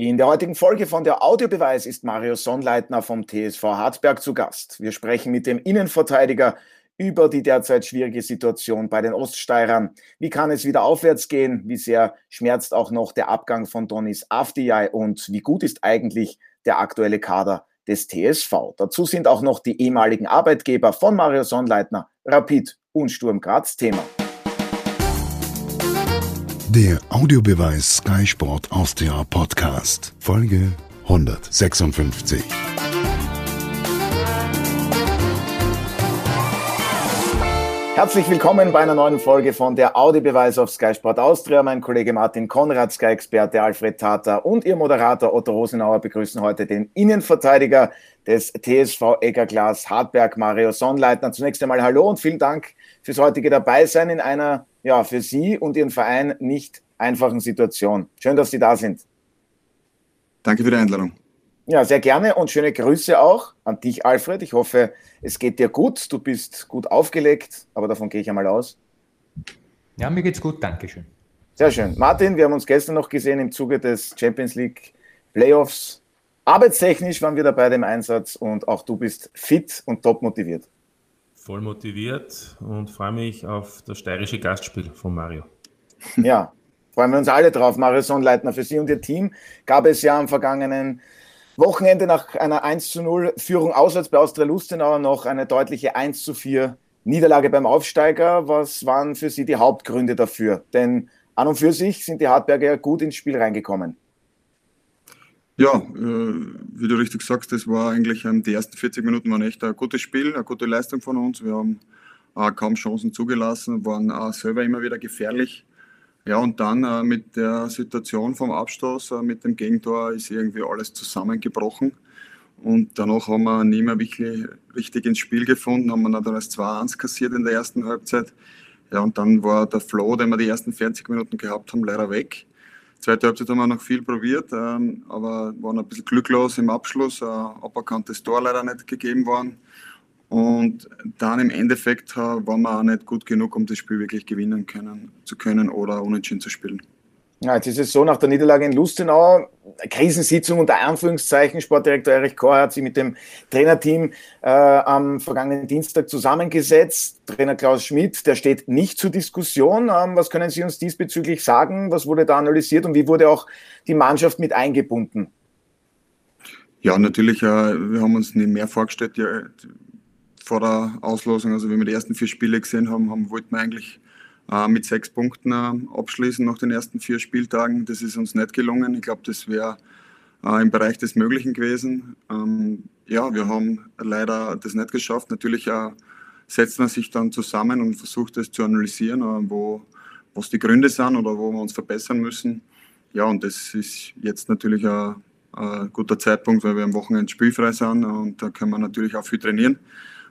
In der heutigen Folge von der Audiobeweis ist Mario Sonnleitner vom TSV Hartberg zu Gast. Wir sprechen mit dem Innenverteidiger über die derzeit schwierige Situation bei den Oststeirern. Wie kann es wieder aufwärts gehen? Wie sehr schmerzt auch noch der Abgang von Donis Afdijay? Und wie gut ist eigentlich der aktuelle Kader des TSV? Dazu sind auch noch die ehemaligen Arbeitgeber von Mario Sonnleitner, Rapid und Sturm Graz Thema. Der Audiobeweis Sky Sport Austria Podcast, Folge 156. Herzlich willkommen bei einer neuen Folge von der Audiobeweis auf Sky Sport Austria. Mein Kollege Martin Konrad, Sky-Experte Alfred Tata und Ihr Moderator Otto Rosenauer begrüßen heute den Innenverteidiger des TSV Eggerglas Hartberg, Mario Sonnleitner. Zunächst einmal Hallo und vielen Dank fürs heutige Dabeisein in einer ja, für Sie und Ihren Verein nicht einfachen Situation. Schön, dass Sie da sind. Danke für die Einladung. Ja, sehr gerne und schöne Grüße auch an dich, Alfred. Ich hoffe, es geht dir gut. Du bist gut aufgelegt, aber davon gehe ich einmal aus. Ja, mir geht's gut, danke schön. Sehr schön. Martin, wir haben uns gestern noch gesehen im Zuge des Champions League Playoffs. Arbeitstechnisch waren wir dabei im Einsatz und auch du bist fit und top motiviert voll motiviert und freue mich auf das steirische Gastspiel von Mario. Ja, freuen wir uns alle drauf. Mario Sonnleitner, für Sie und Ihr Team gab es ja am vergangenen Wochenende nach einer 1 zu 0 Führung auswärts bei Austria Lustenau noch eine deutliche 1 zu 4 Niederlage beim Aufsteiger. Was waren für Sie die Hauptgründe dafür? Denn an und für sich sind die Hartberger gut ins Spiel reingekommen. Ja, äh, wie du richtig sagst, das war eigentlich die ersten 40 Minuten waren echt ein gutes Spiel, eine gute Leistung von uns. Wir haben kaum Chancen zugelassen, waren äh, selber immer wieder gefährlich. Ja, und dann äh, mit der Situation vom Abstoß, äh, mit dem Gegentor, ist irgendwie alles zusammengebrochen. Und danach haben wir nie mehr wirklich richtig ins Spiel gefunden, haben wir dann als 2-1 kassiert in der ersten Halbzeit. Ja, und dann war der Flow, den wir die ersten 40 Minuten gehabt haben, leider weg. Zweite Halbzeit haben wir noch viel probiert, ähm, aber waren ein bisschen glücklos im Abschluss. Ein aberkanntes Tor leider nicht gegeben worden. Und dann im Endeffekt äh, waren wir auch nicht gut genug, um das Spiel wirklich gewinnen können, zu können oder unentschieden zu spielen. Ja, jetzt ist es so, nach der Niederlage in Lustenau, Krisensitzung unter Anführungszeichen, Sportdirektor Erich Kohr hat sich mit dem Trainerteam äh, am vergangenen Dienstag zusammengesetzt. Trainer Klaus Schmidt, der steht nicht zur Diskussion. Ähm, was können Sie uns diesbezüglich sagen? Was wurde da analysiert und wie wurde auch die Mannschaft mit eingebunden? Ja, natürlich, äh, wir haben uns nicht mehr vorgestellt ja, vor der Auslosung. Also, wenn wir die ersten vier Spiele gesehen haben, haben wollten wir eigentlich äh, mit sechs Punkten äh, abschließen nach den ersten vier Spieltagen. Das ist uns nicht gelungen. Ich glaube, das wäre äh, im Bereich des Möglichen gewesen. Ähm, ja, wir haben leider das nicht geschafft. Natürlich setzt man sich dann zusammen und versucht es zu analysieren, wo was die Gründe sind oder wo wir uns verbessern müssen. Ja, und das ist jetzt natürlich ein, ein guter Zeitpunkt, weil wir am Wochenende spielfrei sind und da können wir natürlich auch viel trainieren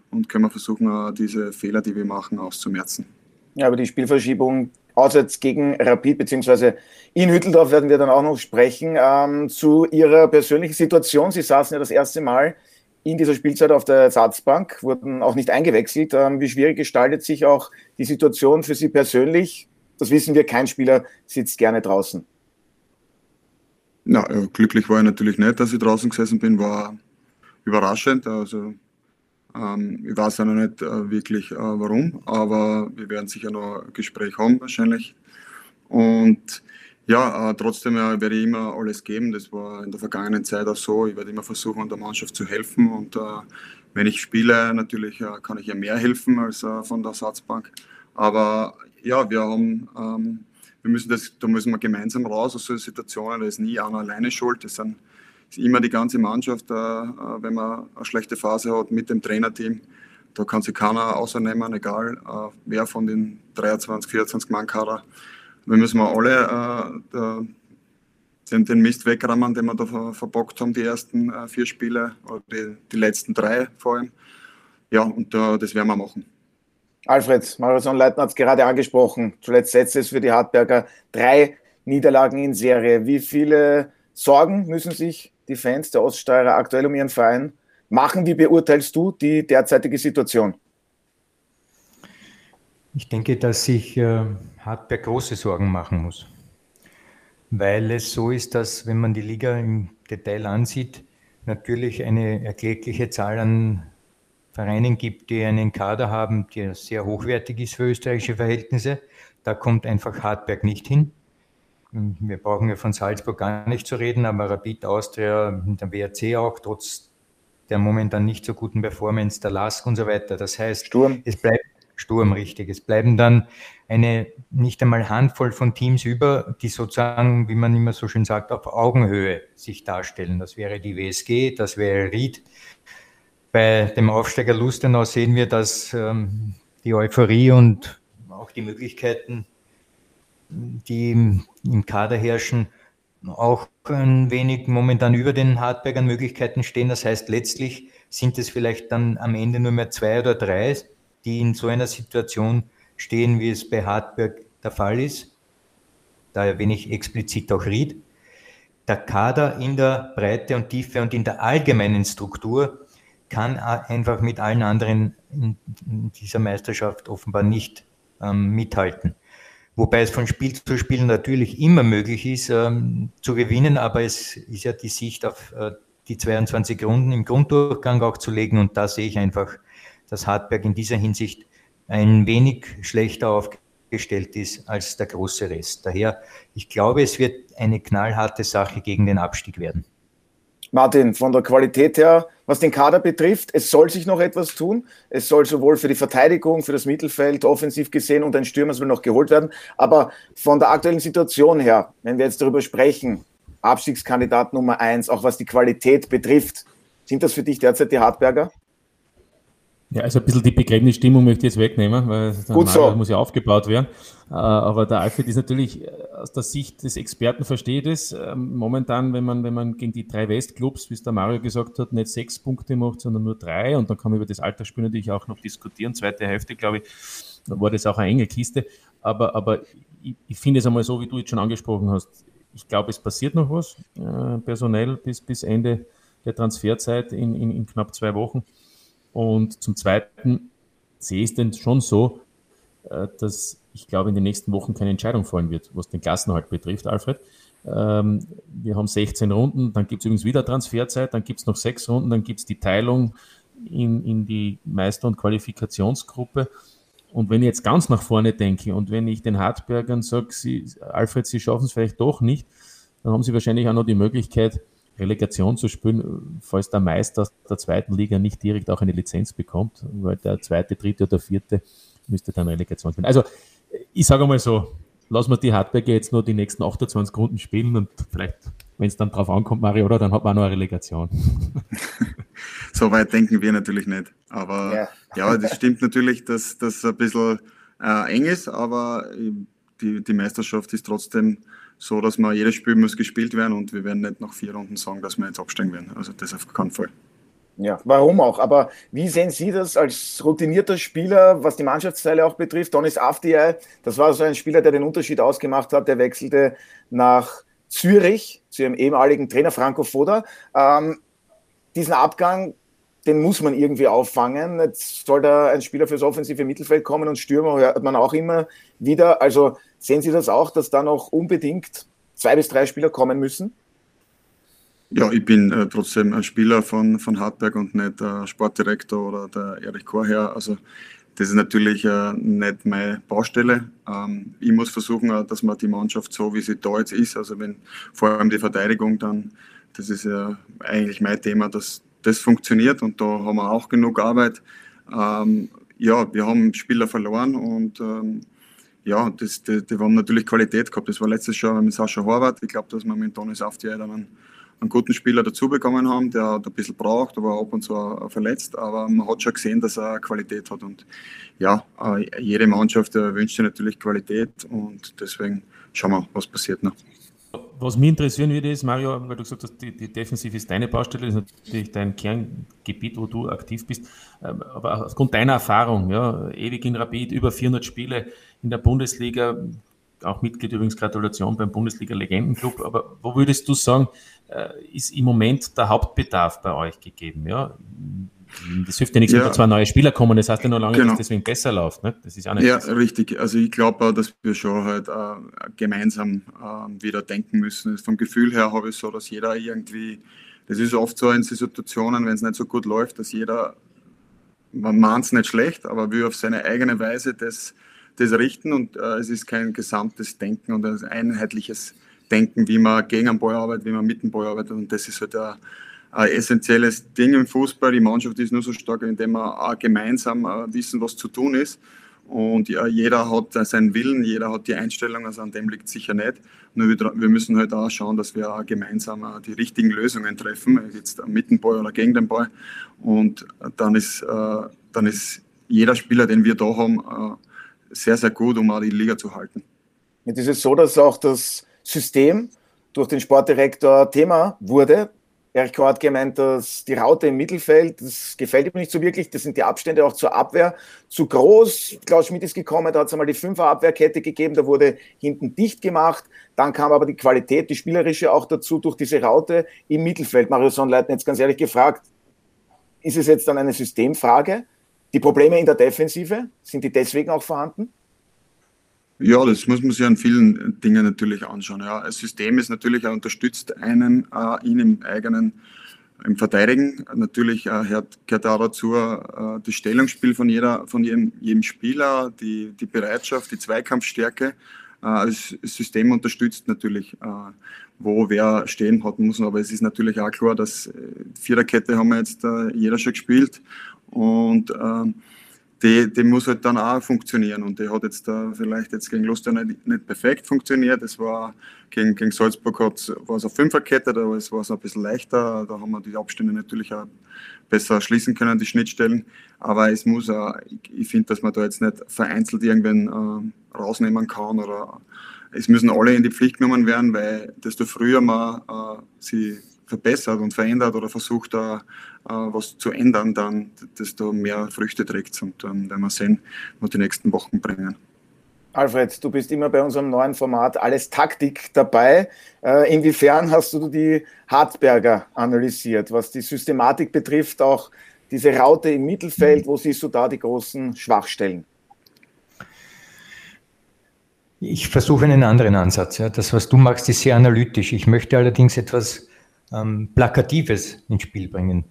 und können wir versuchen, diese Fehler, die wir machen, auszumerzen. Ja, aber die Spielverschiebung auswärts gegen Rapid, beziehungsweise in Hütteldorf werden wir dann auch noch sprechen. Ähm, zu Ihrer persönlichen Situation. Sie saßen ja das erste Mal in dieser Spielzeit auf der Ersatzbank, wurden auch nicht eingewechselt. Ähm, wie schwierig gestaltet sich auch die Situation für Sie persönlich? Das wissen wir, kein Spieler sitzt gerne draußen. Na, glücklich war ich natürlich nicht, dass ich draußen gesessen bin, war überraschend. Also ähm, ich weiß ja noch nicht äh, wirklich äh, warum, aber wir werden sicher noch ein Gespräch haben wahrscheinlich. Und ja, äh, trotzdem äh, werde ich immer alles geben. Das war in der vergangenen Zeit auch so. Ich werde immer versuchen, der Mannschaft zu helfen. Und äh, wenn ich spiele, natürlich äh, kann ich ja mehr helfen als von der Ersatzbank. Aber ja, wir haben, ähm, wir müssen das, da müssen wir gemeinsam raus aus solchen Situationen. Da ist nie einer alleine schuld. Das sind immer die ganze Mannschaft, äh, äh, wenn man eine schlechte Phase hat mit dem Trainerteam. Da kann sich keiner außernehmen, egal äh, wer von den 23, 24 Mann Kader. Wir müssen wir alle den, den Mist wegrammen, den wir da verbockt haben, die ersten vier Spiele, oder die, die letzten drei vor allem. Ja, und das werden wir machen. Alfred, Marathon Leitner hat es gerade angesprochen. Zuletzt setzt es für die Hartberger drei Niederlagen in Serie. Wie viele Sorgen müssen sich die Fans der Oststeirer aktuell um ihren Verein machen. Wie beurteilst du die derzeitige Situation? Ich denke, dass sich äh, Hartberg große Sorgen machen muss. weil es so ist, dass wenn man die Liga im Detail ansieht, natürlich eine erklägliche Zahl an Vereinen gibt, die einen Kader haben, der sehr hochwertig ist für österreichische Verhältnisse. Da kommt einfach Hartberg nicht hin. Wir brauchen ja von Salzburg gar nicht zu reden, aber Rapid Austria, der WRC auch, trotz der momentan nicht so guten Performance, der Lask und so weiter. Das heißt, Sturm. es bleibt Sturm richtig. Es bleiben dann eine nicht einmal Handvoll von Teams über, die sozusagen, wie man immer so schön sagt, auf Augenhöhe sich darstellen. Das wäre die WSG, das wäre Ried. Bei dem Aufsteiger Lustenau sehen wir, dass ähm, die Euphorie und auch die Möglichkeiten, die im, Kader herrschen, auch ein wenig momentan über den Hartbergern Möglichkeiten stehen. Das heißt, letztlich sind es vielleicht dann am Ende nur mehr zwei oder drei, die in so einer Situation stehen, wie es bei Hartberg der Fall ist. Da erwähne ich explizit auch Ried. Der Kader in der Breite und Tiefe und in der allgemeinen Struktur kann einfach mit allen anderen in dieser Meisterschaft offenbar nicht ähm, mithalten. Wobei es von Spiel zu Spiel natürlich immer möglich ist, ähm, zu gewinnen, aber es ist ja die Sicht auf äh, die 22 Runden im Grunddurchgang auch zu legen und da sehe ich einfach, dass Hartberg in dieser Hinsicht ein wenig schlechter aufgestellt ist als der große Rest. Daher, ich glaube, es wird eine knallharte Sache gegen den Abstieg werden. Martin, von der Qualität her, was den Kader betrifft, es soll sich noch etwas tun. Es soll sowohl für die Verteidigung, für das Mittelfeld offensiv gesehen und ein Stürmer soll noch geholt werden. Aber von der aktuellen Situation her, wenn wir jetzt darüber sprechen, Abstiegskandidat Nummer eins, auch was die Qualität betrifft, sind das für dich derzeit die Hartberger? Ja, also ein bisschen die Begräbnisstimmung möchte ich jetzt wegnehmen, weil Gut so. muss ja aufgebaut werden. Äh, aber der Alfred ist natürlich äh, aus der Sicht des Experten versteht es. Ähm, momentan, wenn man, wenn man gegen die drei Westclubs, wie es der Mario gesagt hat, nicht sechs Punkte macht, sondern nur drei, und dann kann man über das Altersspiel natürlich auch noch diskutieren. Zweite Hälfte, glaube ich, war das auch eine enge Kiste. Aber, aber ich, ich finde es einmal so, wie du jetzt schon angesprochen hast. Ich glaube, es passiert noch was, äh, personell bis, bis Ende der Transferzeit in, in, in knapp zwei Wochen. Und zum Zweiten sehe ich es denn schon so, äh, dass ich glaube, in den nächsten Wochen keine Entscheidung fallen wird, was den Klassenhalt betrifft, Alfred. Ähm, wir haben 16 Runden, dann gibt es übrigens wieder Transferzeit, dann gibt es noch sechs Runden, dann gibt es die Teilung in, in die Meister- und Qualifikationsgruppe. Und wenn ich jetzt ganz nach vorne denke und wenn ich den Hartbergern sage, Alfred, sie schaffen es vielleicht doch nicht, dann haben sie wahrscheinlich auch noch die Möglichkeit, Relegation zu spielen, falls der Meister der zweiten Liga nicht direkt auch eine Lizenz bekommt, weil der zweite, dritte oder vierte müsste dann Relegation spielen. Also ich sage mal so, lassen wir die Hartberger jetzt nur die nächsten 28 Runden spielen und vielleicht, wenn es dann drauf ankommt, Mario, oder dann hat man auch noch eine Relegation. so weit denken wir natürlich nicht. Aber ja, ja das stimmt natürlich, dass das ein bisschen äh, eng ist, aber die, die Meisterschaft ist trotzdem so, dass man jedes Spiel muss gespielt werden und wir werden nicht nach vier Runden sagen, dass wir jetzt absteigen werden. Also das auf keinen Fall. Ja, warum auch? Aber wie sehen Sie das als routinierter Spieler, was die Mannschaftsteile auch betrifft? Donis Afdiay, das war so ein Spieler, der den Unterschied ausgemacht hat. Der wechselte nach Zürich zu ihrem ehemaligen Trainer Franco Foda. Ähm, diesen Abgang, den muss man irgendwie auffangen. Jetzt soll da ein Spieler fürs offensive Mittelfeld kommen und Stürmer hört man auch immer wieder. Also Sehen Sie das auch, dass da noch unbedingt zwei bis drei Spieler kommen müssen? Ja, ich bin äh, trotzdem ein Spieler von, von Hartberg und nicht der Sportdirektor oder der Erich Chorherr. Also das ist natürlich äh, nicht meine Baustelle. Ähm, ich muss versuchen, äh, dass man die Mannschaft so, wie sie da jetzt ist, also wenn vor allem die Verteidigung dann, das ist ja eigentlich mein Thema, dass das funktioniert und da haben wir auch genug Arbeit. Ähm, ja, wir haben Spieler verloren und ähm, ja, das, die, die haben natürlich Qualität gehabt. Das war letztes Jahr mit Sascha Horvath. Ich glaube, dass wir mit Toni Saftier dann einen, einen, guten Spieler dazu bekommen haben, der hat ein bisschen braucht, aber ab und zu verletzt. Aber man hat schon gesehen, dass er Qualität hat. Und ja, äh, jede Mannschaft äh, wünscht sich natürlich Qualität und deswegen schauen wir, was passiert noch. Was mich interessieren würde, ist, Mario, weil du gesagt hast, die, die Defensive ist deine Baustelle, ist natürlich dein Kerngebiet, wo du aktiv bist. Ähm, aber aufgrund deiner Erfahrung, ja, ewig in Rapid, über 400 Spiele in der Bundesliga, auch Mitglied übrigens, Gratulation beim Bundesliga-Legendenclub. Aber wo würdest du sagen, äh, ist im Moment der Hauptbedarf bei euch gegeben? Ja? Das hilft ja nichts, ja. wenn da zwei neue Spieler kommen. Das heißt ja nur lange, genau. dass deswegen besser läuft. Ne? Das ist auch nicht ja, so. richtig. Also ich glaube, dass wir schon halt äh, gemeinsam äh, wieder denken müssen. Vom Gefühl her habe ich so, dass jeder irgendwie, das ist oft so in Situationen, wenn es nicht so gut läuft, dass jeder, man mahnt es nicht schlecht, aber will auf seine eigene Weise das, das richten und äh, es ist kein gesamtes Denken und ein einheitliches Denken, wie man gegen einen Ball arbeitet, wie man mit dem Ball arbeitet und das ist halt ein ein essentielles Ding im Fußball. Die Mannschaft ist nur so stark, indem wir auch gemeinsam äh, wissen, was zu tun ist. Und ja, jeder hat seinen Willen, jeder hat die Einstellung, also an dem liegt sicher nicht. Nur wir, müssen halt auch schauen, dass wir auch gemeinsam äh, die richtigen Lösungen treffen, jetzt mit dem Ball oder gegen den Ball. Und dann ist, äh, dann ist jeder Spieler, den wir da haben, sehr, sehr gut, um auch die Liga zu halten. Jetzt ist es so, dass auch das System durch den Sportdirektor Thema wurde. Erich Kau hat gemeint, dass die Raute im Mittelfeld, das gefällt ihm nicht so wirklich. Das sind die Abstände auch zur Abwehr zu groß. Klaus Schmidt ist gekommen, da hat es einmal die Fünfer-Abwehrkette gegeben, da wurde hinten dicht gemacht. Dann kam aber die Qualität, die spielerische auch dazu durch diese Raute im Mittelfeld. Mario Sonnleitner jetzt ganz ehrlich gefragt, ist es jetzt dann eine Systemfrage? Die Probleme in der Defensive, sind die deswegen auch vorhanden? Ja, das muss man sich an vielen Dingen natürlich anschauen. Ja. Das System ist natürlich unterstützt einen äh, ihn im eigenen im Verteidigen. Natürlich äh, gehört, auch dazu äh, das Stellungsspiel von, jeder, von jedem, jedem Spieler, die, die Bereitschaft, die Zweikampfstärke. Äh, das System unterstützt natürlich, äh, wo wer stehen hat muss. Aber es ist natürlich auch klar, dass äh, Viererkette haben wir jetzt äh, jeder schon gespielt. Und äh, die, die muss halt dann auch funktionieren. Und die hat jetzt da vielleicht jetzt gegen Luster nicht, nicht perfekt funktioniert. Es war gegen, gegen Salzburg war es auf Fünferkette, da war es ein bisschen leichter. Da haben wir die Abstände natürlich auch besser schließen können, die Schnittstellen. Aber es muss auch, ich, ich finde, dass man da jetzt nicht vereinzelt irgendwen äh, rausnehmen kann oder es müssen alle in die Pflicht genommen werden, weil desto früher man äh, sie verbessert und verändert oder versucht, da äh, was zu ändern, dann desto mehr Früchte trägt und dann werden wir sehen, was die nächsten Wochen bringen. Alfred, du bist immer bei unserem neuen Format Alles Taktik dabei. Äh, inwiefern hast du die Hartberger analysiert, was die Systematik betrifft, auch diese Raute im Mittelfeld, wo siehst du da die großen Schwachstellen? Ich versuche einen anderen Ansatz. Ja. Das, was du machst, ist sehr analytisch. Ich möchte allerdings etwas ähm, Plakatives ins Spiel bringen.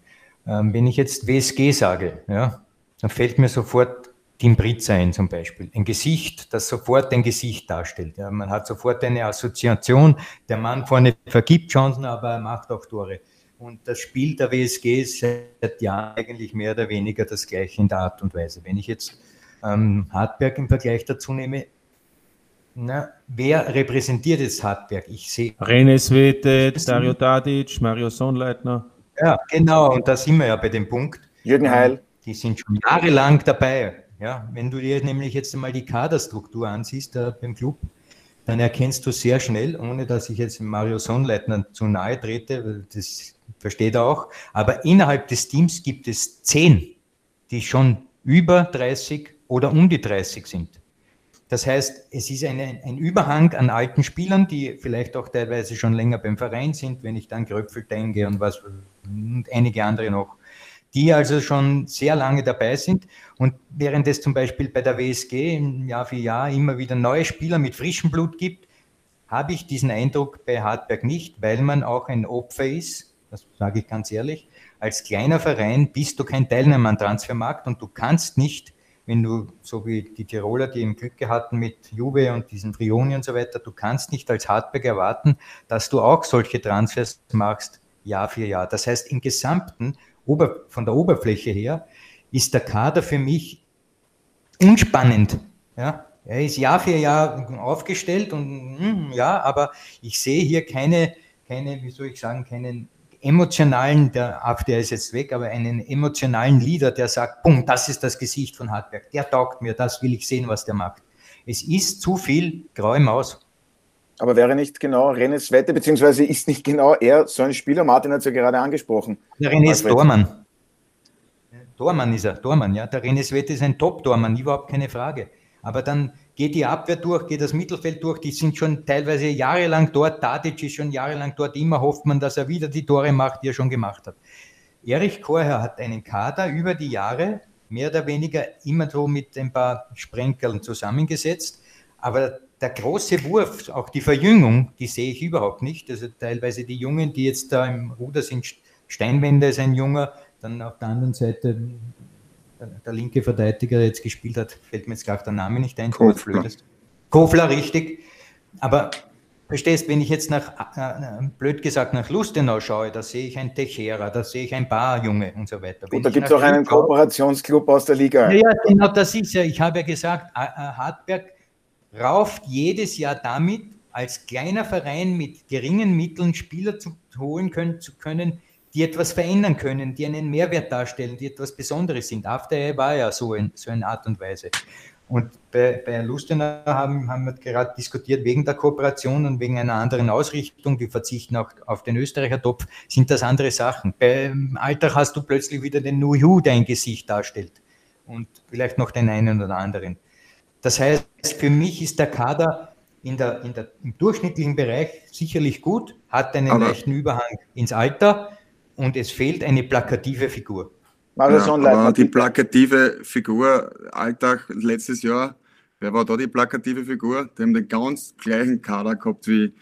Ähm, wenn ich jetzt WSG sage, ja, dann fällt mir sofort Tim Britz ein zum Beispiel. Ein Gesicht, das sofort ein Gesicht darstellt. Ja, man hat sofort eine Assoziation. Der Mann vorne vergibt Chancen, aber er macht auch Tore. Und das Spiel der WSG ist seit Jahren eigentlich mehr oder weniger das gleiche in der Art und Weise. Wenn ich jetzt ähm, Hartberg im Vergleich dazu nehme, na, wer repräsentiert jetzt Hartberg? Ich sehe. René Svete, Dario Tadic, Mario Sonnleitner. Ja, genau, und da sind wir ja bei dem Punkt. Jürgen Heil. Die sind schon jahrelang dabei. Ja, wenn du dir nämlich jetzt einmal die Kaderstruktur ansiehst da beim Club, dann erkennst du sehr schnell, ohne dass ich jetzt Mario Sonnleitner zu nahe trete, das versteht er auch, aber innerhalb des Teams gibt es zehn, die schon über 30 oder um die 30 sind. Das heißt, es ist eine, ein Überhang an alten Spielern, die vielleicht auch teilweise schon länger beim Verein sind, wenn ich dann Gröpfel denke und was und einige andere noch, die also schon sehr lange dabei sind. Und während es zum Beispiel bei der WSG Jahr für Jahr immer wieder neue Spieler mit frischem Blut gibt, habe ich diesen Eindruck bei Hartberg nicht, weil man auch ein Opfer ist, das sage ich ganz ehrlich. Als kleiner Verein bist du kein Teilnehmer am Transfermarkt und du kannst nicht wenn du, so wie die Tiroler, die im Glück hatten mit Juve und diesen Frioni und so weiter, du kannst nicht als Hartberg erwarten, dass du auch solche Transfers machst, Jahr für Jahr. Das heißt, im Gesamten, von der Oberfläche her, ist der Kader für mich unspannend. Ja? Er ist Jahr für Jahr aufgestellt und hm, ja, aber ich sehe hier keine, keine, wie soll ich sagen, keinen emotionalen, der, der ist jetzt weg, aber einen emotionalen Leader, der sagt, bumm, das ist das Gesicht von Hartberg, der taugt mir, das will ich sehen, was der macht. Es ist zu viel graue Maus. Aber wäre nicht genau Renes Wette, beziehungsweise ist nicht genau er so ein Spieler, Martin hat es ja gerade angesprochen. Der René ist Tormann. Tormann ist er, Tormann, ja. Der René Wette ist ein Top-Tormann, überhaupt keine Frage. Aber dann geht die Abwehr durch, geht das Mittelfeld durch, die sind schon teilweise jahrelang dort, Tadic ist schon jahrelang dort, immer hofft man, dass er wieder die Tore macht, die er schon gemacht hat. Erich Korher hat einen Kader über die Jahre mehr oder weniger immer so mit ein paar Sprenkeln zusammengesetzt. Aber der große Wurf, auch die Verjüngung, die sehe ich überhaupt nicht. Also teilweise die Jungen, die jetzt da im Ruder sind, Steinwender ist ein Junger, dann auf der anderen Seite der, linke Verteidiger, der jetzt gespielt hat, fällt mir jetzt gerade der Name nicht ein. Kofler. Kofler, richtig. Aber verstehst, wenn ich jetzt nach, äh, blöd gesagt, nach Lustenau schaue, da sehe ich ein Techera, da sehe ich ein Barjunge und so weiter. und da gibt es auch einen Kooperationsclub aus der Liga. Ja, genau, das ist ja, ich habe ja gesagt, Hartberg rauft jedes Jahr damit, als kleiner Verein mit geringen Mitteln Spieler zu holen können, zu können, die etwas verändern können, die einen Mehrwert darstellen, die etwas Besonderes sind. After war ja so, in, so eine Art und Weise. Und bei, bei Lustenau haben, haben wir gerade diskutiert, wegen der Kooperation und wegen einer anderen Ausrichtung, die verzichten auch auf den Österreicher Topf, sind das andere Sachen. Beim Alltag hast du plötzlich wieder den Nuhu, der ein Gesicht darstellt. Und vielleicht noch den einen oder anderen. Das heißt, für mich ist der Kader in der, in der, im durchschnittlichen Bereich sicherlich gut, hat einen aber leichten Überhang ins Alter und es fehlt eine plakative Figur. Ja, aber die plakative Figur, Alltag letztes Jahr, wer war da die plakative Figur? Die haben den ganz gleichen Kader gehabt, wie,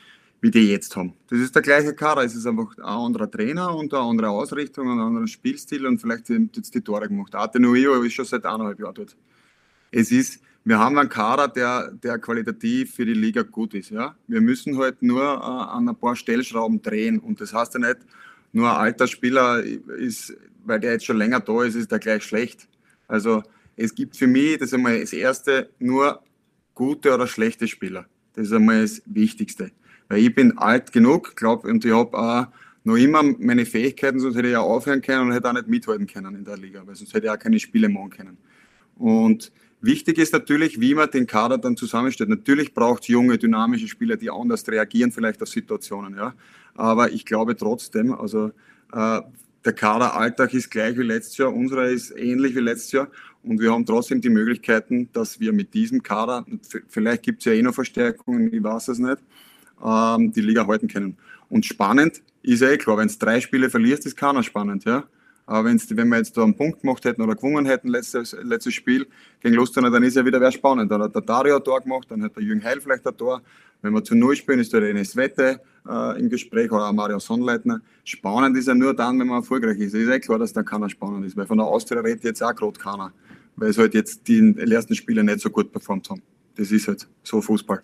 wie die jetzt haben. Das ist der gleiche Kader, es ist einfach ein anderer Trainer und eine andere Ausrichtung, ein anderer Spielstil und vielleicht jetzt die Tore gemacht. Arte Nuio ist schon seit eineinhalb Jahren dort. Es ist, wir haben einen Kader, der, der qualitativ für die Liga gut ist. Ja? Wir müssen halt nur äh, an ein paar Stellschrauben drehen und das heißt ja nicht, nur ein alter Spieler ist, weil der jetzt schon länger da ist, ist der gleich schlecht. Also es gibt für mich, das ist einmal das Erste, nur gute oder schlechte Spieler. Das ist einmal das Wichtigste. Weil ich bin alt genug, glaube und ich habe auch noch immer meine Fähigkeiten, sonst hätte ich ja aufhören können und hätte auch nicht mithalten können in der Liga, weil sonst hätte ich auch keine Spiele machen können. Und wichtig ist natürlich, wie man den Kader dann zusammenstellt. Natürlich braucht es junge, dynamische Spieler, die anders reagieren vielleicht auf Situationen. Ja. Aber ich glaube trotzdem, also äh, der Kaderalltag ist gleich wie letztes Jahr, unserer ist ähnlich wie letztes Jahr und wir haben trotzdem die Möglichkeiten, dass wir mit diesem Kader, vielleicht gibt es ja eh noch Verstärkungen, ich weiß es nicht, ähm, die Liga halten können. Und spannend ist ja eh klar, wenn es drei Spiele verlierst, ist keiner spannend, ja. Aber wenn's, wenn wir jetzt da einen Punkt gemacht hätten oder gewonnen hätten, letztes, letztes Spiel gegen Lustenau, dann ist ja wieder wer spannend. Dann hat der Dario ein Tor gemacht, dann hat der Jürgen Heil vielleicht ein Tor. Wenn wir zu Null spielen, ist der René Wette äh, im Gespräch oder auch Mario Sonnleitner. Spannend ist ja nur dann, wenn man erfolgreich ist. Ist ja klar, dass da keiner spannend ist, weil von der Austria redet jetzt auch gerade keiner, weil es halt jetzt die ersten Spiele nicht so gut performt haben. Das ist halt so Fußball.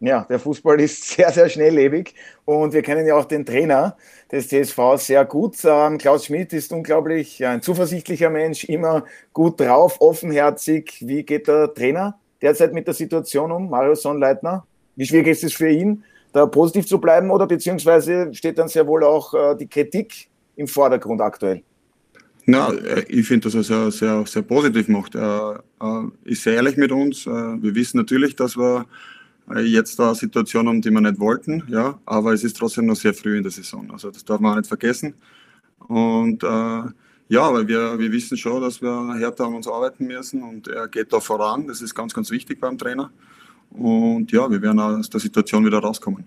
Ja, der Fußball ist sehr, sehr schnelllebig und wir kennen ja auch den Trainer des TSV sehr gut. Ähm, Klaus Schmidt ist unglaublich ja, ein zuversichtlicher Mensch, immer gut drauf, offenherzig. Wie geht der Trainer derzeit mit der Situation um, Mario Sonnleitner? Wie schwierig ist es für ihn, da positiv zu bleiben oder beziehungsweise steht dann sehr wohl auch äh, die Kritik im Vordergrund aktuell? Na, äh, ich finde, dass er sehr, sehr, sehr positiv macht. Er, ist sehr ehrlich mit uns. Äh, wir wissen natürlich, dass wir jetzt da eine Situation haben, die wir nicht wollten, ja, aber es ist trotzdem noch sehr früh in der Saison. Also das darf man auch nicht vergessen. Und äh, ja, weil wir, wir wissen schon, dass wir härter an uns arbeiten müssen und er geht da voran. Das ist ganz, ganz wichtig beim Trainer. Und ja, wir werden aus der Situation wieder rauskommen.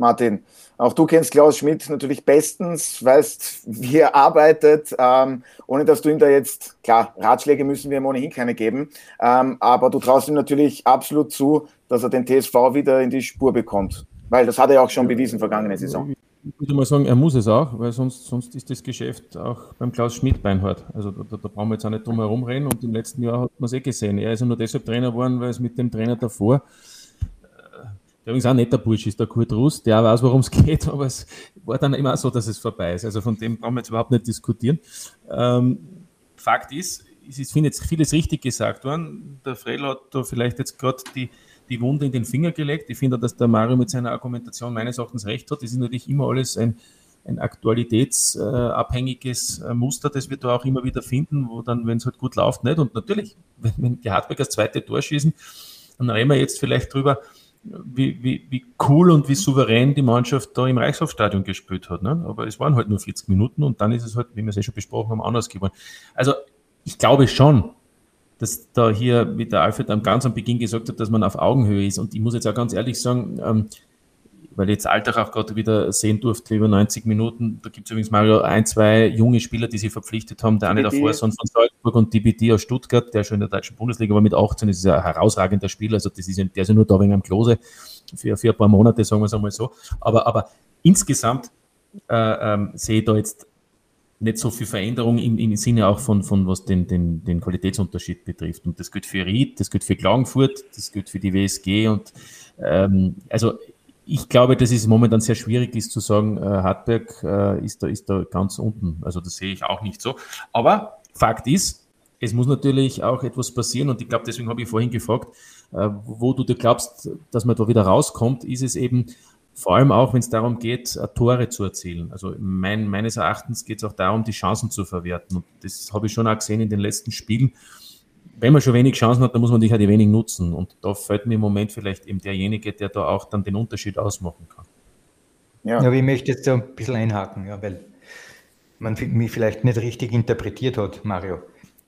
Martin, auch du kennst Klaus Schmidt natürlich bestens, weißt, wie er arbeitet, ähm, ohne dass du ihm da jetzt, klar, Ratschläge müssen wir ihm ohnehin keine geben, ähm, aber du traust ihm natürlich absolut zu, dass er den TSV wieder in die Spur bekommt, weil das hat er ja auch schon bewiesen vergangene Saison. Ich würde mal sagen, er muss es auch, weil sonst, sonst ist das Geschäft auch beim Klaus Schmidt beinhart. Also da, da, brauchen wir jetzt auch nicht drum herum reden und im letzten Jahr hat man es eh gesehen. Er ist ja nur deshalb Trainer geworden, weil es mit dem Trainer davor der übrigens auch ein netter Bursch ist, der Kurt Russ, der weiß, worum es geht, aber es war dann immer so, dass es vorbei ist. Also von dem brauchen wir jetzt überhaupt nicht diskutieren. Ähm, Fakt ist, es ist finde jetzt vieles richtig gesagt worden. Der Frel hat da vielleicht jetzt gerade die, die Wunde in den Finger gelegt. Ich finde, dass der Mario mit seiner Argumentation meines Erachtens recht hat. Das ist natürlich immer alles ein, ein aktualitätsabhängiges äh, Muster, das wir da auch immer wieder finden, wo dann, wenn es halt gut läuft, nicht. Und natürlich, wenn, wenn die das zweite Tor schießen, dann reden wir jetzt vielleicht drüber, wie, wie, wie cool und wie souverän die Mannschaft da im Reichshofstadion gespielt hat. Ne? Aber es waren halt nur 40 Minuten und dann ist es halt, wie wir es eh schon besprochen haben, anders geworden. Also ich glaube schon, dass da hier, wie der Alfred am ganz am Beginn gesagt hat, dass man auf Augenhöhe ist. Und ich muss jetzt auch ganz ehrlich sagen, ähm, weil ich jetzt Alltag auch gerade wieder sehen durfte, über 90 Minuten. Da gibt es übrigens mal ein, zwei junge Spieler, die sie verpflichtet haben. Der eine davor ist von Salzburg und DBD aus Stuttgart, der schon in der deutschen Bundesliga war mit 18, das ist ein herausragender Spieler. Also das ist, der ist ja nur da wegen am Klose für, für ein paar Monate, sagen wir es einmal so. Aber, aber insgesamt äh, ähm, sehe ich da jetzt nicht so viel Veränderung im, im Sinne auch von, von was den, den, den Qualitätsunterschied betrifft. Und das gilt für Ried, das gilt für Klagenfurt, das gilt für die WSG und ähm, also ich glaube, dass es momentan sehr schwierig ist zu sagen, äh, Hartberg äh, ist, da, ist da ganz unten. Also das sehe ich auch nicht so. Aber Fakt ist, es muss natürlich auch etwas passieren und ich glaube, deswegen habe ich vorhin gefragt, äh, wo du dir glaubst, dass man da wieder rauskommt, ist es eben vor allem auch, wenn es darum geht, äh, Tore zu erzielen. Also mein, meines Erachtens geht es auch darum, die Chancen zu verwerten. Und das habe ich schon auch gesehen in den letzten Spielen wenn man schon wenig Chancen hat, dann muss man dich halt wenig nutzen. Und da fällt mir im Moment vielleicht eben derjenige, der da auch dann den Unterschied ausmachen kann. Ja, ja ich möchte jetzt so ein bisschen einhaken, ja, weil man mich vielleicht nicht richtig interpretiert hat, Mario.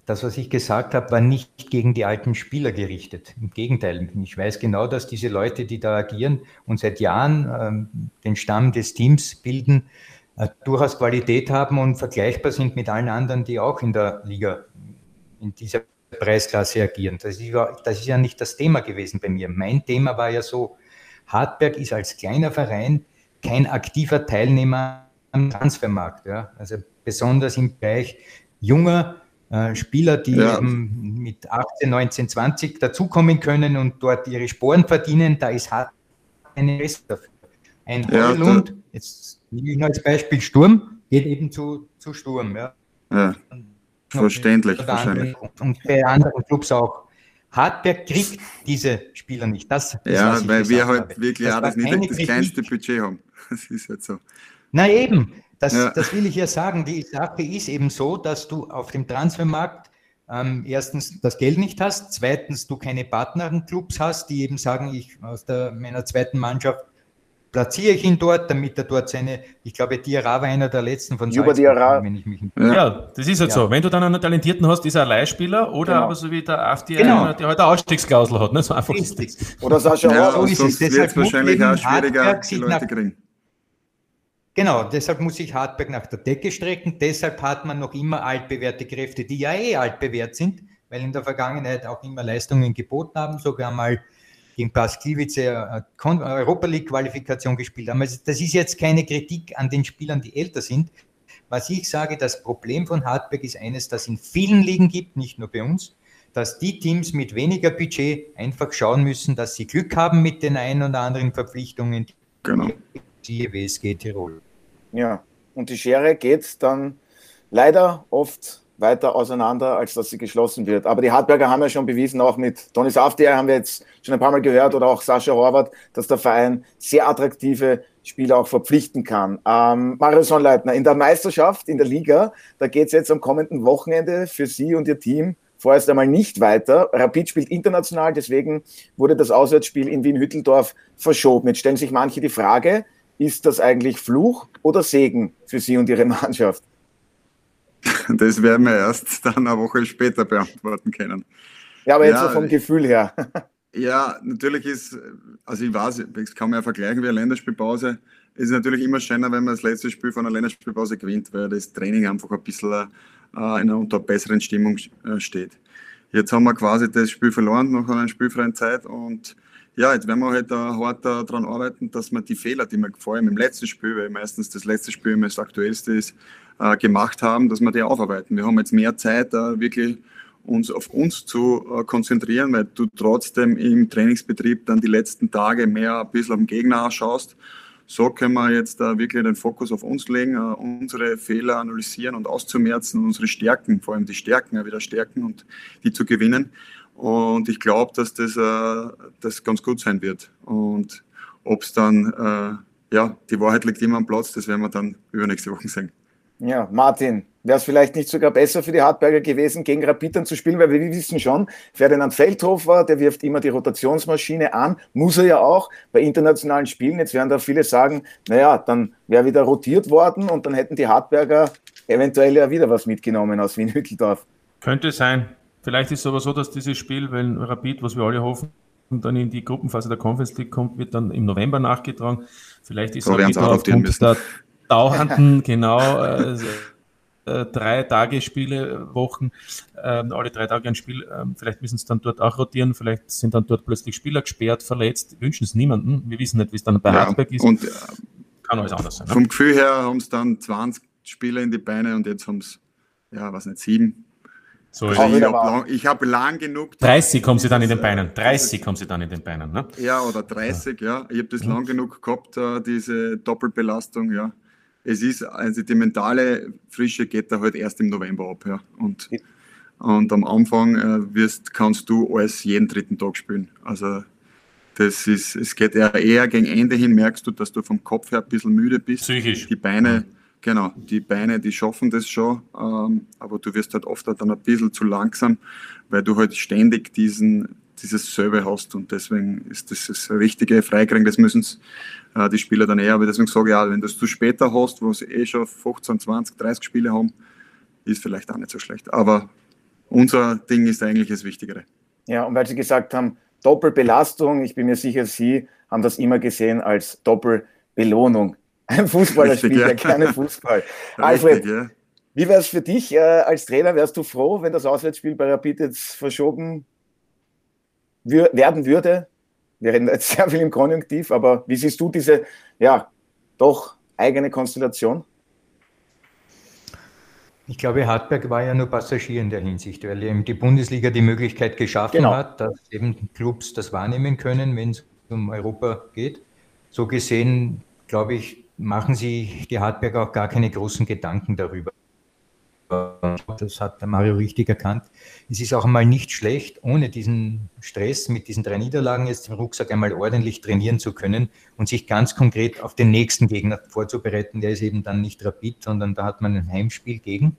Das, was ich gesagt habe, war nicht gegen die alten Spieler gerichtet. Im Gegenteil, ich weiß genau, dass diese Leute, die da agieren und seit Jahren ähm, den Stamm des Teams bilden, äh, durchaus Qualität haben und vergleichbar sind mit allen anderen, die auch in der Liga in dieser Preisklasse agieren. Das ist, das ist ja nicht das Thema gewesen bei mir. Mein Thema war ja so, Hartberg ist als kleiner Verein kein aktiver Teilnehmer am Transfermarkt. Ja? Also besonders im Bereich junger äh, Spieler, die ja. eben mit 18, 19, 20 dazukommen können und dort ihre Sporen verdienen, da ist Hartberg eine Rest dafür. Ein Heulund, ja, jetzt nehme ich noch als Beispiel Sturm, geht eben zu, zu Sturm. Ja. ja. Verständlich, und wahrscheinlich. Und bei anderen Clubs auch. Hartberg kriegt diese Spieler nicht. Das, ja, weil wir halt habe. wirklich das, das, nicht das kleinste Budget haben. Das ist halt so. Na eben, das, ja. das will ich ja sagen. Die Sache ist eben so, dass du auf dem Transfermarkt ähm, erstens das Geld nicht hast, zweitens du keine Partnerclubs hast, die eben sagen, ich aus der, meiner zweiten Mannschaft platziere ich ihn dort, damit er dort seine, ich glaube, Diarra war einer der letzten von Über Diarra. Wenn ich mich ja. ja, das ist halt ja. so. Wenn du dann einen Talentierten hast, ist er ein Leihspieler oder genau. aber so wie der Afti, genau. einer, der halt eine Ausstiegsklausel hat. Ne? So einfach ist das. Oder Sascha ja, so ist es. Deshalb wahrscheinlich auch schwieriger, die Leute kriegen. Genau, deshalb muss sich Hartberg nach der Decke strecken. Deshalb hat man noch immer altbewährte Kräfte, die ja eh altbewährt sind, weil in der Vergangenheit auch immer Leistungen geboten haben, sogar mal gegen Paskliwice äh, Europa League Qualifikation gespielt haben. Also das ist jetzt keine Kritik an den Spielern, die älter sind. Was ich sage, das Problem von Hartberg ist eines, das in vielen Ligen gibt, nicht nur bei uns, dass die Teams mit weniger Budget einfach schauen müssen, dass sie Glück haben mit den ein oder anderen Verpflichtungen. Genau. Die WSG Tirol. Ja, und die Schere geht dann leider oft weiter auseinander, als dass sie geschlossen wird. Aber die Hartberger haben ja schon bewiesen, auch mit Toni Saftier haben wir jetzt schon ein paar Mal gehört oder auch Sascha Horvath, dass der Verein sehr attraktive Spieler auch verpflichten kann. Ähm, Mario Sonnleitner, in der Meisterschaft, in der Liga, da geht es jetzt am kommenden Wochenende für Sie und Ihr Team vorerst einmal nicht weiter. Rapid spielt international, deswegen wurde das Auswärtsspiel in Wien-Hütteldorf verschoben. Jetzt stellen sich manche die Frage, ist das eigentlich Fluch oder Segen für Sie und Ihre Mannschaft? Das werden wir erst dann eine Woche später beantworten können. Ja, aber jetzt ja, so vom Gefühl her. Ja, natürlich ist, also ich weiß, das kann man ja vergleichen wie eine Länderspielpause. Es ist natürlich immer schöner, wenn man das letzte Spiel von einer Länderspielpause gewinnt, weil das Training einfach ein bisschen äh, in einer unter besseren Stimmung äh, steht. Jetzt haben wir quasi das Spiel verloren nach einer spielfreien Zeit und ja, jetzt werden wir halt hart uh, daran arbeiten, dass wir die Fehler, die wir vor allem im letzten Spiel, weil meistens das letzte Spiel immer das aktuellste ist, uh, gemacht haben, dass wir die aufarbeiten. Wir haben jetzt mehr Zeit, wirklich uns auf uns zu konzentrieren, weil du trotzdem im Trainingsbetrieb dann die letzten Tage mehr ein bisschen den Gegner schaust. So können wir jetzt wirklich den Fokus auf uns legen, unsere Fehler analysieren und auszumerzen, unsere Stärken, vor allem die Stärken wieder stärken und die zu gewinnen. Und ich glaube, dass das, äh, das ganz gut sein wird. Und ob es dann, äh, ja, die Wahrheit liegt immer am Platz, das werden wir dann übernächste Woche sehen. Ja, Martin, wäre es vielleicht nicht sogar besser für die Hartberger gewesen, gegen Rapid zu spielen, weil wir wissen schon, Ferdinand Feldhofer, der wirft immer die Rotationsmaschine an, muss er ja auch bei internationalen Spielen. Jetzt werden da viele sagen, naja, dann wäre wieder rotiert worden und dann hätten die Hartberger eventuell ja wieder was mitgenommen aus Wien-Hütteldorf. Könnte sein. Vielleicht ist es aber so, dass dieses Spiel, wenn Rapid, was wir alle hoffen, dann in die Gruppenphase der Conference League kommt, wird dann im November nachgetragen. Vielleicht ist auch wieder aufgrund der dauernden, genau, äh, äh, drei Tage Spiele, Wochen, äh, alle drei Tage ein Spiel. Äh, vielleicht müssen es dann dort auch rotieren, vielleicht sind dann dort plötzlich Spieler gesperrt, verletzt, wünschen es niemanden. Wir wissen nicht, wie es dann bei ja, Hartberg ist. Und, Kann alles anders sein. Ne? Vom Gefühl her haben es dann 20 Spieler in die Beine und jetzt haben es, ja, was nicht, sieben. So also ich habe lang, hab lang, genug. 30 kommen sie dann in den Beinen. 30 kommen sie dann in den Beinen, ne? Ja, oder 30, ja. Ich habe das mhm. lang genug gehabt, diese Doppelbelastung, ja es ist, also die mentale Frische geht da halt erst im November ab. Ja. Und, und am Anfang äh, wirst, kannst du alles jeden dritten Tag spielen. Also das ist, es geht eher, eher gegen Ende hin, merkst du, dass du vom Kopf her ein bisschen müde bist. Psychisch. Die Beine, genau, die Beine, die schaffen das schon, ähm, aber du wirst halt oft dann ein bisschen zu langsam, weil du halt ständig diesen, dieses selbe hast und deswegen ist das das richtige Freikriegen, das müssen äh, die Spieler dann eher, aber deswegen sage ich auch, wenn du es zu später hast, wo sie eh schon 15, 20, 30 Spiele haben, ist vielleicht auch nicht so schlecht. Aber unser Ding ist eigentlich das Wichtigere. Ja, und weil Sie gesagt haben, Doppelbelastung, ich bin mir sicher, Sie haben das immer gesehen als Doppelbelohnung. Ein Fußballer Richtig, spielt ja, ja keinen Fußball. Alfred, Richtig, ja. wie wäre es für dich äh, als Trainer? Wärst du froh, wenn das Auswärtsspiel bei Rapid jetzt verschoben werden würde? Wir reden jetzt sehr viel im Konjunktiv, aber wie siehst du diese, ja, doch eigene Konstellation? Ich glaube, Hartberg war ja nur Passagier in der Hinsicht, weil eben die Bundesliga die Möglichkeit geschaffen genau. hat, dass eben Clubs das wahrnehmen können, wenn es um Europa geht. So gesehen, glaube ich, machen sich die Hartberger auch gar keine großen Gedanken darüber. Das hat der Mario richtig erkannt. Es ist auch einmal nicht schlecht, ohne diesen Stress mit diesen drei Niederlagen jetzt den Rucksack einmal ordentlich trainieren zu können und sich ganz konkret auf den nächsten Gegner vorzubereiten. Der ist eben dann nicht Rapid, sondern da hat man ein Heimspiel gegen.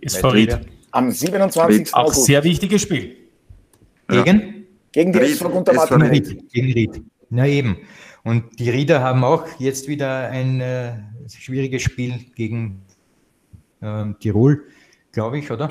Ist Farid. Am 27. Auch August. sehr wichtiges Spiel. Gegen? Ja. Gegen die SV Gunter Ried. Gegen Ried. Na eben. Und die Rieder haben auch jetzt wieder ein äh, schwieriges Spiel gegen äh, Tirol, glaube ich, oder?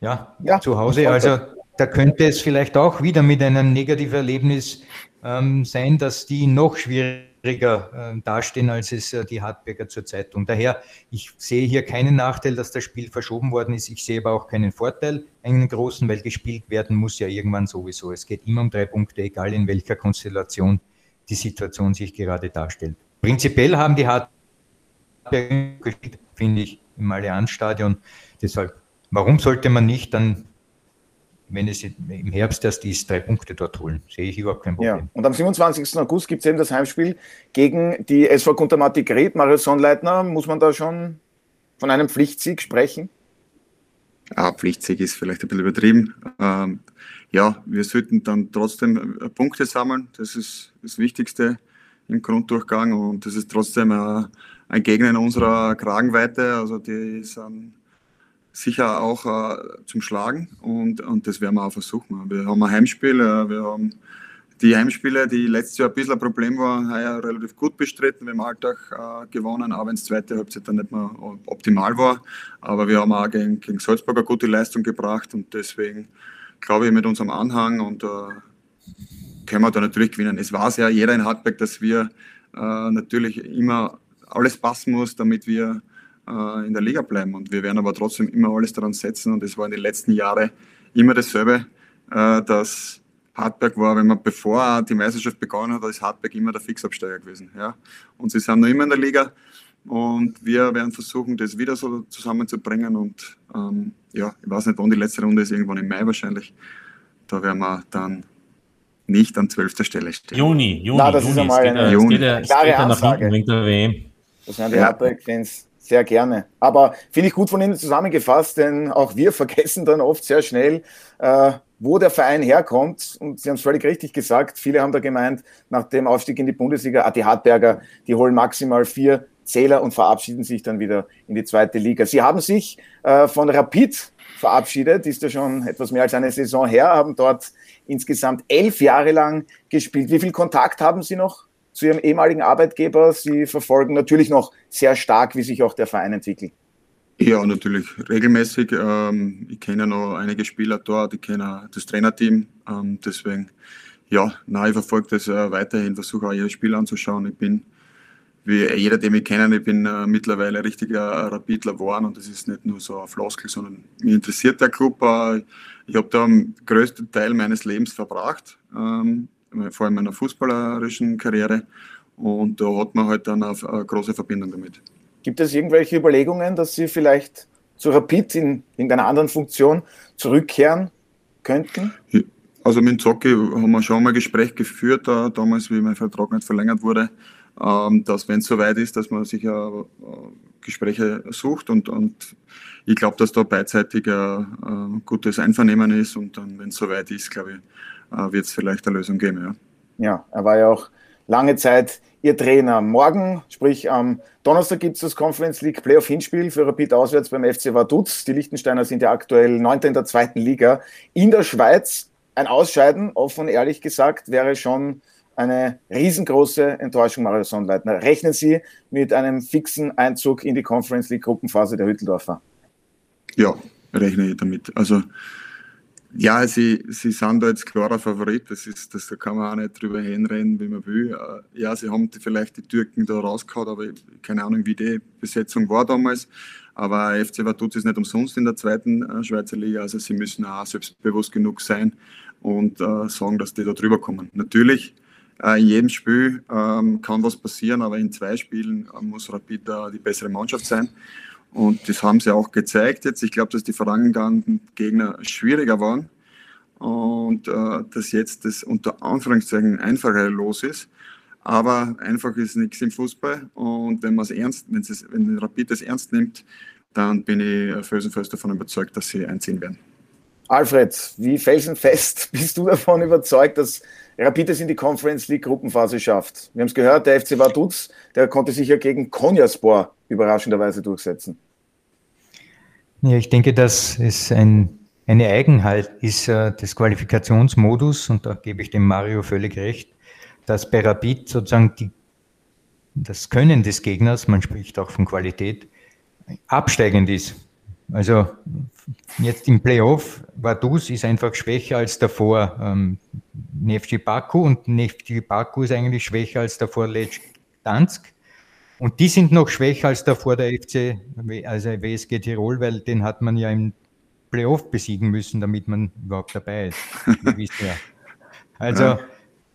Ja, ja, zu Hause. Also da könnte es vielleicht auch wieder mit einem negativen Erlebnis ähm, sein, dass die noch schwieriger äh, dastehen, als es äh, die Hartberger zurzeit tun. Daher, ich sehe hier keinen Nachteil, dass das Spiel verschoben worden ist. Ich sehe aber auch keinen Vorteil, einen großen, weil gespielt werden muss ja irgendwann sowieso. Es geht immer um drei Punkte, egal in welcher Konstellation die Situation sich gerade darstellt. Prinzipiell haben die Hartberger gespielt, finde ich, im Allianzstadion. Deshalb, warum sollte man nicht dann, wenn es im Herbst erst ist, drei Punkte dort holen? Sehe ich überhaupt kein Problem. Ja. Und am 27. August gibt es eben das Heimspiel gegen die SV Kuntermati Gret. Mario Sonnleitner, muss man da schon von einem Pflichtsieg sprechen? Ja, Pflichtsieg ist vielleicht ein bisschen übertrieben. Ähm, ja, wir sollten dann trotzdem äh, Punkte sammeln. Das ist das Wichtigste im Grunddurchgang und das ist trotzdem äh, ein Gegner in unserer Kragenweite. Also die sind sicher auch äh, zum Schlagen und, und das werden wir auch versuchen. Wir haben ein Heimspiel, äh, wir haben die Heimspiele, die letztes Jahr ein bisschen ein Problem waren, heuer relativ gut bestritten. Wir haben Alltag äh, gewonnen, auch wenn das zweite Halbzeit dann nicht mehr optimal war. Aber wir haben auch gegen, gegen Salzburg eine gute Leistung gebracht und deswegen glaube ich mit unserem Anhang und äh, können wir da natürlich gewinnen. Es weiß ja jeder in Hartberg, dass wir äh, natürlich immer alles passen muss, damit wir äh, in der Liga bleiben. Und wir werden aber trotzdem immer alles daran setzen. Und es war in den letzten Jahren immer dasselbe, äh, dass Hartberg war, wenn man bevor die Meisterschaft begonnen hat, ist Hartberg immer der Fixabsteiger gewesen. Ja? Und sie sind noch immer in der Liga. Und wir werden versuchen, das wieder so zusammenzubringen. Und ähm, ja, ich weiß nicht, wann die letzte Runde ist, irgendwann im Mai wahrscheinlich. Da werden wir dann nicht an zwölfter Stelle stehen. Juni, Juni, Na, das Juni. Ist einmal eine, Juni. Es geht, eine klare Ansage. Nach der WM. Das sind die ja. Heartbreak-Fans sehr gerne. Aber finde ich gut von Ihnen zusammengefasst, denn auch wir vergessen dann oft sehr schnell, äh, wo der Verein herkommt. Und Sie haben es völlig richtig gesagt. Viele haben da gemeint, nach dem Aufstieg in die Bundesliga, ah, die Hartberger, die holen maximal vier Zähler und verabschieden sich dann wieder in die zweite Liga. Sie haben sich äh, von Rapid verabschiedet, ist ja schon etwas mehr als eine Saison her, haben dort insgesamt elf Jahre lang gespielt. Wie viel Kontakt haben Sie noch zu Ihrem ehemaligen Arbeitgeber. Sie verfolgen natürlich noch sehr stark, wie sich auch der Verein entwickelt. Ja, natürlich regelmäßig. Ähm, ich kenne noch einige Spieler dort, ich kenne das Trainerteam. Ähm, deswegen Ja, nein, ich verfolge das äh, weiterhin, versuche auch jedes Spiel anzuschauen. Ich bin, wie jeder, den ich kenne, ich bin äh, mittlerweile richtiger Rapidler geworden und das ist nicht nur so ein Floskel, sondern mich interessiert der Club. Äh, ich habe da den größten Teil meines Lebens verbracht, ähm, vor allem meiner fußballerischen Karriere und da hat man halt dann eine, eine große Verbindung damit. Gibt es irgendwelche Überlegungen, dass Sie vielleicht zu Rapid in irgendeiner anderen Funktion zurückkehren könnten? Also mit Zocki haben wir schon mal ein Gespräch geführt, da, damals, wie mein Vertrag nicht verlängert wurde, dass wenn es soweit ist, dass man sich äh, Gespräche sucht und, und ich glaube, dass da beidseitig ein, gutes Einvernehmen ist und dann, wenn es soweit ist, glaube ich, äh, wird es vielleicht eine Lösung geben. Ja. ja, er war ja auch lange Zeit Ihr Trainer. Morgen, sprich am Donnerstag, gibt es das Conference League Playoff-Hinspiel für Rapid auswärts beim FC Vaduz. Die Liechtensteiner sind ja aktuell Neunter in der zweiten Liga. In der Schweiz ein Ausscheiden, offen ehrlich gesagt, wäre schon eine riesengroße Enttäuschung, Mario Sonnleitner. Rechnen Sie mit einem fixen Einzug in die Conference League Gruppenphase der Hütteldorfer? Ja, rechne ich damit. Also ja, sie, sie sind da jetzt klarer Favorit, das ist, das, da kann man auch nicht drüber hinrennen, wie man will. Äh, ja, sie haben die, vielleicht die Türken da rausgehauen, aber keine Ahnung, wie die Besetzung war damals. Aber FC Vaduz ist nicht umsonst in der zweiten äh, Schweizer Liga, also sie müssen auch selbstbewusst genug sein und äh, sagen, dass die da drüber kommen. Natürlich, in jedem Spiel ähm, kann was passieren, aber in zwei Spielen äh, muss Rapid die bessere Mannschaft sein. Und das haben sie auch gezeigt jetzt. Ich glaube, dass die vorangegangenen Gegner schwieriger waren und äh, dass jetzt das unter Anführungszeichen einfacher los ist. Aber einfach ist nichts im Fußball. Und wenn man es ernst, wenn es, wenn Rapid das ernst nimmt, dann bin ich felsenfest davon überzeugt, dass sie einziehen werden. Alfred, wie felsenfest bist du davon überzeugt, dass Rapid es in die Conference League Gruppenphase schafft? Wir haben es gehört, der FC Vaduz, der konnte sich ja gegen Konyaspor überraschenderweise durchsetzen. Ja, ich denke, dass es ein, eine Eigenheit ist äh, des Qualifikationsmodus, und da gebe ich dem Mario völlig recht, dass bei Rapid sozusagen die, das Können des Gegners, man spricht auch von Qualität, absteigend ist. Also jetzt im Playoff, Vaduz ist einfach schwächer als davor ähm, Nefci Baku und Nefci Baku ist eigentlich schwächer als davor Lech Dansk. Und die sind noch schwächer als davor der FC, also WSG Tirol, weil den hat man ja im Playoff besiegen müssen, damit man überhaupt dabei ist. ja. Also ja.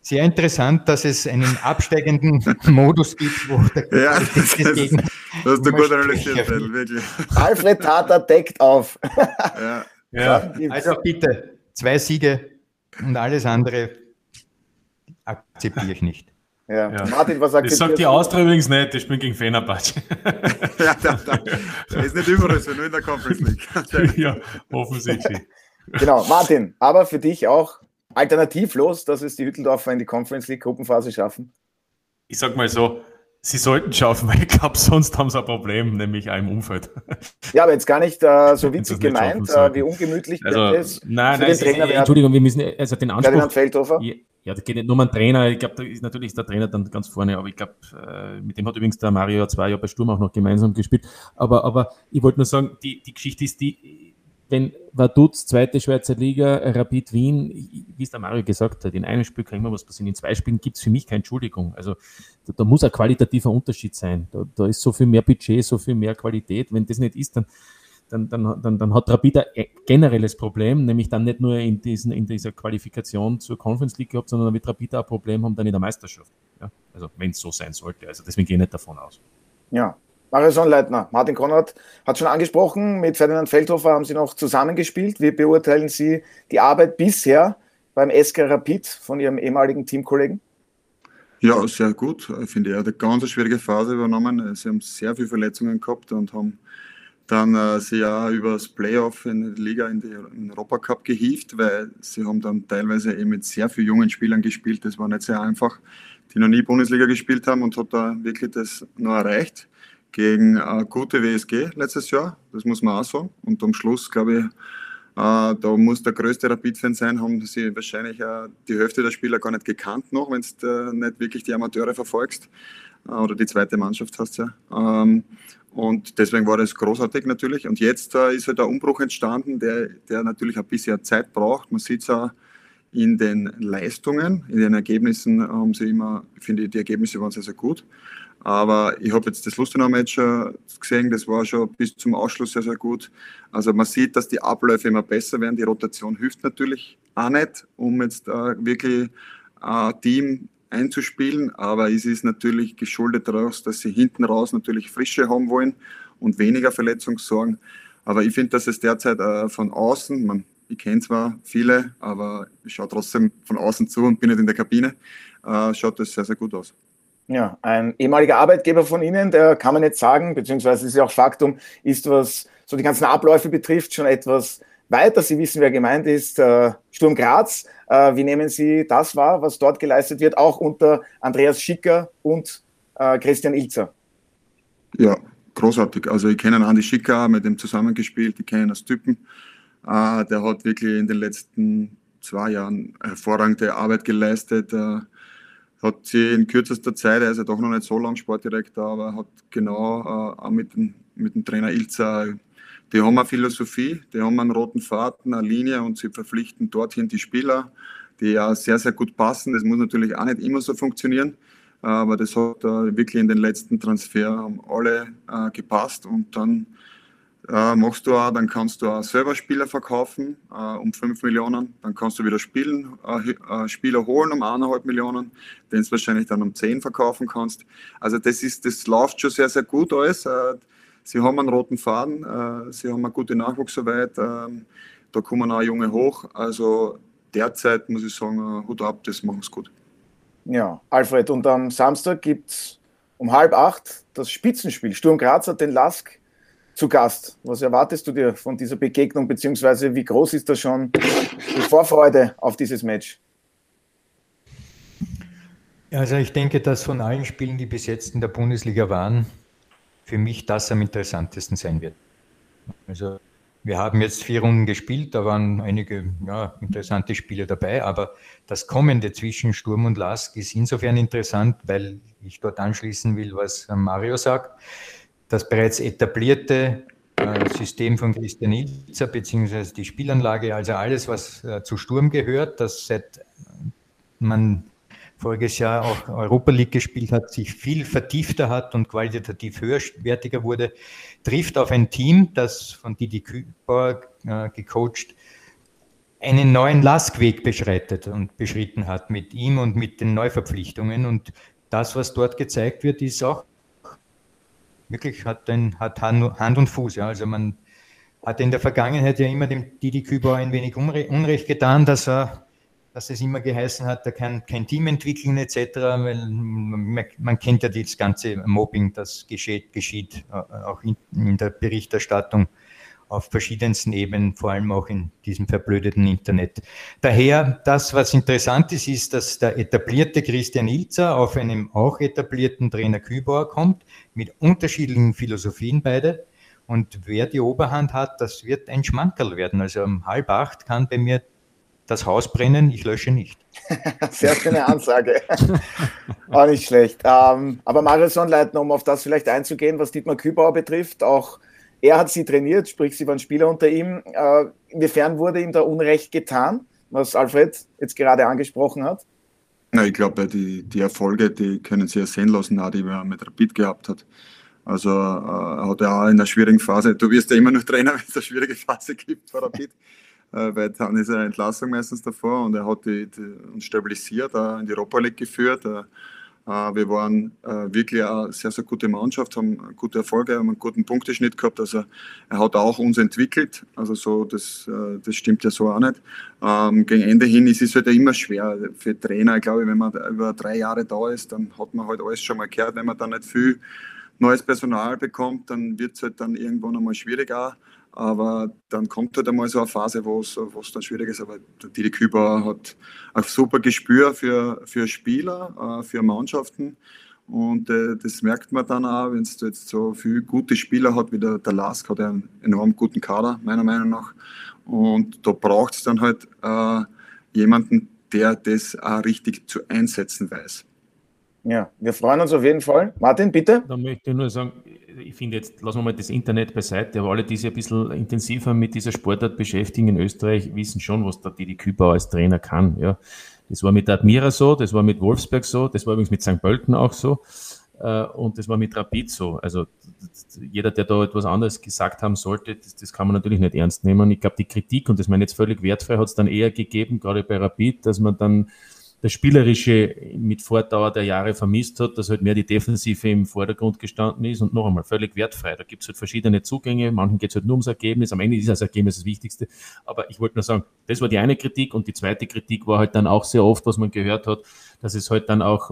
Sehr interessant, dass es einen absteigenden Modus gibt, wo der ja, das, das, Gegner das hast du gut analysiert, wirklich. Alfred Tata deckt auf. ja. ja. Also bitte, zwei Siege und alles andere akzeptiere ich nicht. Ja. ja. Martin, was sagt Das sagt die Austria übrigens nicht, ich bin gegen Fenerbahce. ja, da, da. Ist nicht überall so, nur in der Conference League. ja, offensichtlich. Genau, Martin, aber für dich auch alternativlos, dass es die Hütteldorfer in die Conference League Gruppenphase schaffen? Ich sag mal so, sie sollten schaffen, weil ich glaube, sonst haben sie ein Problem, nämlich auch im Umfeld. Ja, aber jetzt gar nicht äh, so witzig gemeint, äh, wie ungemütlich also, es nein, für nein, den Trainer wäre. Entschuldigung, wir müssen also den Anspruch. Ferdinand Feldhofer. Ja, das geht nicht nur um einen Trainer. Ich glaube, da ist natürlich der Trainer dann ganz vorne, aber ich glaube, äh, mit dem hat übrigens der Mario ja zwei Jahre bei Sturm auch noch gemeinsam gespielt. Aber, aber ich wollte nur sagen, die, die Geschichte ist die, wenn Vaduz, zweite Schweizer Liga, Rapid Wien, wie es der Mario gesagt hat, in einem Spiel kann immer was passieren, in zwei Spielen gibt es für mich keine Entschuldigung. Also da, da, muss ein qualitativer Unterschied sein. Da, da ist so viel mehr Budget, so viel mehr Qualität. Wenn das nicht ist, dann dann, dann, dann, dann hat Rapid ein generelles Problem, nämlich dann nicht nur in, diesen, in dieser Qualifikation zur Conference League gehabt, sondern wird Rapid ein Problem haben dann in der Meisterschaft. Ja? Also wenn es so sein sollte. Also deswegen gehe ich nicht davon aus. Ja, Mario Sonnleitner, Martin Konrad hat schon angesprochen, mit Ferdinand Feldhofer haben Sie noch zusammengespielt. Wie beurteilen Sie die Arbeit bisher beim SK Rapid von Ihrem ehemaligen Teamkollegen? Ja, sehr gut. Ich finde, er hat eine ganz schwierige Phase übernommen. Sie haben sehr viele Verletzungen gehabt und haben dann äh, sie auch übers Playoff in der Liga in den Europacup gehievt, weil sie haben dann teilweise eben mit sehr vielen jungen Spielern gespielt. Das war nicht sehr einfach, die noch nie Bundesliga gespielt haben und hat da wirklich das noch erreicht gegen äh, gute WSG letztes Jahr. Das muss man auch sagen. Und am Schluss, glaube ich, Uh, da muss der größte Rapid-Fan sein, haben sie wahrscheinlich uh, die Hälfte der Spieler gar nicht gekannt noch, wenn du uh, nicht wirklich die Amateure verfolgst oder die zweite Mannschaft hast ja. Um, und deswegen war das großartig natürlich. Und jetzt äh, ist halt der Umbruch entstanden, der, der natürlich ein bisschen Zeit braucht. Man sieht es auch in den Leistungen, in den Ergebnissen haben sie immer, finde ich, die Ergebnisse waren sehr, sehr gut. Aber ich habe jetzt das Lustenau-Match gesehen, das war schon bis zum Ausschluss sehr, sehr gut. Also man sieht, dass die Abläufe immer besser werden. Die Rotation hilft natürlich auch nicht, um jetzt äh, wirklich ein Team einzuspielen. Aber es ist natürlich geschuldet daraus, dass sie hinten raus natürlich Frische haben wollen und weniger Verletzungssorgen. Aber ich finde, dass es derzeit äh, von außen, man, ich kenne zwar viele, aber ich schaue trotzdem von außen zu und bin nicht in der Kabine, äh, schaut das sehr, sehr gut aus. Ja, ein ehemaliger Arbeitgeber von Ihnen, der kann man jetzt sagen, beziehungsweise ist ja auch Faktum, ist was so die ganzen Abläufe betrifft, schon etwas weiter. Sie wissen, wer gemeint ist. Äh, Sturm Graz. Äh, wie nehmen Sie das wahr, was dort geleistet wird, auch unter Andreas Schicker und äh, Christian Ilzer? Ja, großartig. Also ich kenne Andi Schicker, mit dem zusammengespielt, ich kenne ihn als Typen. Der hat wirklich in den letzten zwei Jahren hervorragende Arbeit geleistet hat sie in kürzester Zeit, er ist ja doch noch nicht so lang Sportdirektor, aber hat genau äh, auch mit dem, mit dem Trainer Ilza, die haben eine Philosophie, die haben einen roten Faden, eine Linie und sie verpflichten dorthin die Spieler, die ja sehr, sehr gut passen. Das muss natürlich auch nicht immer so funktionieren, aber das hat äh, wirklich in den letzten Transfer alle äh, gepasst und dann äh, machst du auch, dann kannst du auch selber Spieler verkaufen äh, um 5 Millionen, dann kannst du wieder spielen, äh, äh Spieler holen um 1,5 Millionen, den du wahrscheinlich dann um 10 verkaufen kannst. Also das ist, das läuft schon sehr, sehr gut alles. Äh, sie haben einen roten Faden, äh, sie haben eine gute Nachwuchsarbeit, ähm, da kommen auch Junge hoch. Also derzeit muss ich sagen, Hut ab, das machen sie gut. Ja, Alfred, und am Samstag gibt es um halb acht das Spitzenspiel. Sturm Graz hat den Lask zu Gast. Was erwartest du dir von dieser Begegnung, beziehungsweise wie groß ist da schon die Vorfreude auf dieses Match? Also ich denke, dass von allen Spielen, die bis jetzt in der Bundesliga waren, für mich das am interessantesten sein wird. Also wir haben jetzt vier Runden gespielt, da waren einige ja, interessante Spiele dabei, aber das Kommende zwischen Sturm und Lask ist insofern interessant, weil ich dort anschließen will, was Mario sagt das bereits etablierte äh, System von Christian Ilzer, beziehungsweise die Spielanlage, also alles, was äh, zu Sturm gehört, das seit man voriges Jahr auch Europa League gespielt hat, sich viel vertiefter hat und qualitativ höherwertiger wurde, trifft auf ein Team, das von Didi Kübauer äh, gecoacht einen neuen Laskweg beschreitet und beschritten hat mit ihm und mit den Neuverpflichtungen. Und das, was dort gezeigt wird, ist auch wirklich hat, ein, hat Hand und Fuß. Ja. Also man hat in der Vergangenheit ja immer dem Didi Kübauer ein wenig Unrecht getan, dass er dass es immer geheißen hat, er kann kein Team entwickeln etc., weil man, man kennt ja das ganze Mobbing, das geschieht, geschieht äh, auch in, in der Berichterstattung auf verschiedensten Ebenen, vor allem auch in diesem verblödeten Internet. Daher, das, was interessant ist, ist, dass der etablierte Christian Ilzer auf einem auch etablierten Trainer Kübauer kommt, mit unterschiedlichen Philosophien beide. Und wer die Oberhand hat, das wird ein Schmankerl werden. Also um halb acht kann bei mir das Haus brennen, ich lösche nicht. Sehr schöne Ansage. auch nicht schlecht. Ähm, aber Mario Sonnleitner, um auf das vielleicht einzugehen, was Dietmar Kübauer betrifft, auch er hat sie trainiert, sprich, sie waren Spieler unter ihm. Äh, inwiefern wurde ihm da Unrecht getan, was Alfred jetzt gerade angesprochen hat? Na, ich glaube, die, die Erfolge, die können Sie ja sehen lassen, auch die er mit Rapid gehabt hat. Also äh, hat er auch in einer schwierigen Phase, du wirst ja immer noch Trainer, wenn es eine schwierige Phase gibt für Rapid, äh, weil dann ist eine Entlassung meistens davor und er hat die, die uns stabilisiert, äh, in die Europa League geführt. Äh, wir waren äh, wirklich eine sehr, sehr gute Mannschaft, haben gute Erfolge, haben einen guten Punkteschnitt gehabt. Also er hat auch uns entwickelt. Also so, das, äh, das stimmt ja so auch nicht. Ähm, gegen Ende hin ist es halt immer schwer für Trainer. Ich glaube, wenn man über drei Jahre da ist, dann hat man halt alles schon mal gehört. Wenn man dann nicht viel neues Personal bekommt, dann wird es halt dann irgendwann einmal schwieriger. Aber dann kommt halt einmal so eine Phase, wo es dann schwierig ist. Aber der Didi Küber hat ein super Gespür für, für Spieler, äh, für Mannschaften. Und äh, das merkt man dann auch, wenn es jetzt so viele gute Spieler hat, wie der, der Lask hat einen enorm guten Kader, meiner Meinung nach. Und da braucht es dann halt äh, jemanden, der das auch richtig zu einsetzen weiß. Ja, wir freuen uns auf jeden Fall. Martin, bitte. Da möchte ich nur sagen, ich finde jetzt, lassen wir mal das Internet beiseite, aber alle, die sich ein bisschen intensiver mit dieser Sportart beschäftigen in Österreich, wissen schon, was der Didi Kübauer als Trainer kann. Ja. Das war mit Admira so, das war mit Wolfsberg so, das war übrigens mit St. Pölten auch so äh, und das war mit Rapid so. Also jeder, der da etwas anderes gesagt haben sollte, das, das kann man natürlich nicht ernst nehmen. Ich glaube, die Kritik, und das meine ich jetzt völlig wertfrei, hat es dann eher gegeben, gerade bei Rapid, dass man dann das Spielerische mit Fortdauer der Jahre vermisst hat, dass halt mehr die Defensive im Vordergrund gestanden ist und noch einmal völlig wertfrei. Da gibt es halt verschiedene Zugänge, manchen geht es halt nur ums Ergebnis, am Ende ist das Ergebnis das Wichtigste. Aber ich wollte nur sagen, das war die eine Kritik und die zweite Kritik war halt dann auch sehr oft, was man gehört hat, dass es halt dann auch,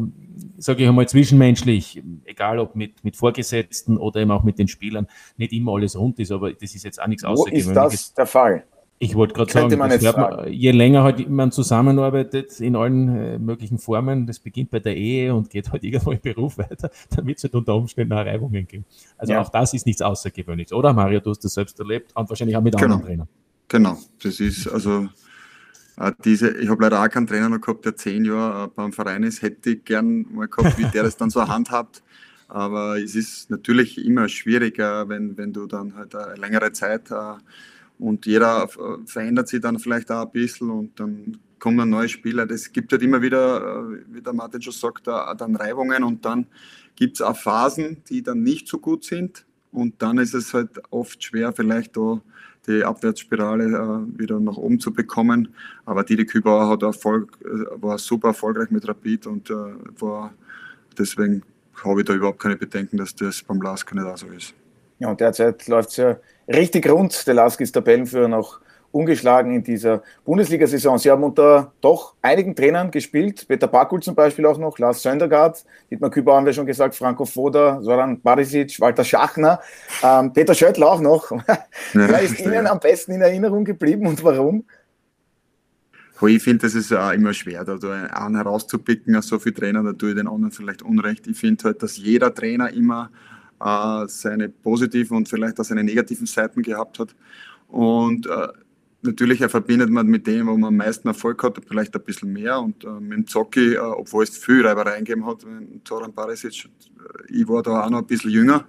sage ich einmal, zwischenmenschlich, egal ob mit, mit Vorgesetzten oder eben auch mit den Spielern, nicht immer alles rund ist, aber das ist jetzt auch nichts Außergewöhnliches. Wo ist das der Fall? Ich wollte gerade sagen, man je länger halt man zusammenarbeitet in allen äh, möglichen Formen, das beginnt bei der Ehe und geht halt irgendwo im Beruf weiter, dann wird es halt unter Umständen auch Reibungen geben. Also ja. auch das ist nichts Außergewöhnliches, oder Mario? Du hast das selbst erlebt und wahrscheinlich auch mit genau. anderen Trainern. Genau, das ist also äh, diese, ich habe leider auch keinen Trainer noch gehabt, der zehn Jahre äh, beim Verein ist, hätte ich gern mal gehabt, wie der das dann so handhabt. Aber es ist natürlich immer schwieriger, wenn, wenn du dann halt eine längere Zeit und jeder äh, verändert sich dann vielleicht auch ein bisschen und dann kommen neue Spieler. Das gibt halt immer wieder, äh, wie der Martin schon sagt, dann Reibungen und dann gibt es auch Phasen, die dann nicht so gut sind und dann ist es halt oft schwer, vielleicht da die Abwärtsspirale äh, wieder nach oben zu bekommen. Aber Didi Kübauer hat Erfolg, war super erfolgreich mit Rapid und war deswegen habe ich da überhaupt keine Bedenken, dass das beim Lask nicht auch so ist. Ja, und derzeit läuft es ja richtig rund. Der Lask ist Tabellenführer noch ungeschlagen in dieser Bundesliga-Saison. Sie haben unter doch einigen Trainern gespielt, Peter Bakul zum Beispiel auch noch, Lars Söndergaard, Dietmar Küber haben wir schon gesagt, Franco Foda, Soran Barisic, Walter Schachner, ähm, Peter Schöttl auch noch. Wer ist Ihnen am besten in Erinnerung geblieben und warum? Ich finde, das ist auch immer schwer, da einen herauszupicken, so viele Trainer, da tue ich den anderen vielleicht unrecht. Ich finde halt, dass jeder Trainer immer äh, seine positiven und vielleicht auch seine negativen Seiten gehabt hat. Und äh, natürlich verbindet man mit dem, wo man am meisten Erfolg hat, vielleicht ein bisschen mehr. Und äh, mit dem Zocki, äh, obwohl es viel Reibereien gegeben hat, mit Zoran Barisic, äh, ich war da auch noch ein bisschen jünger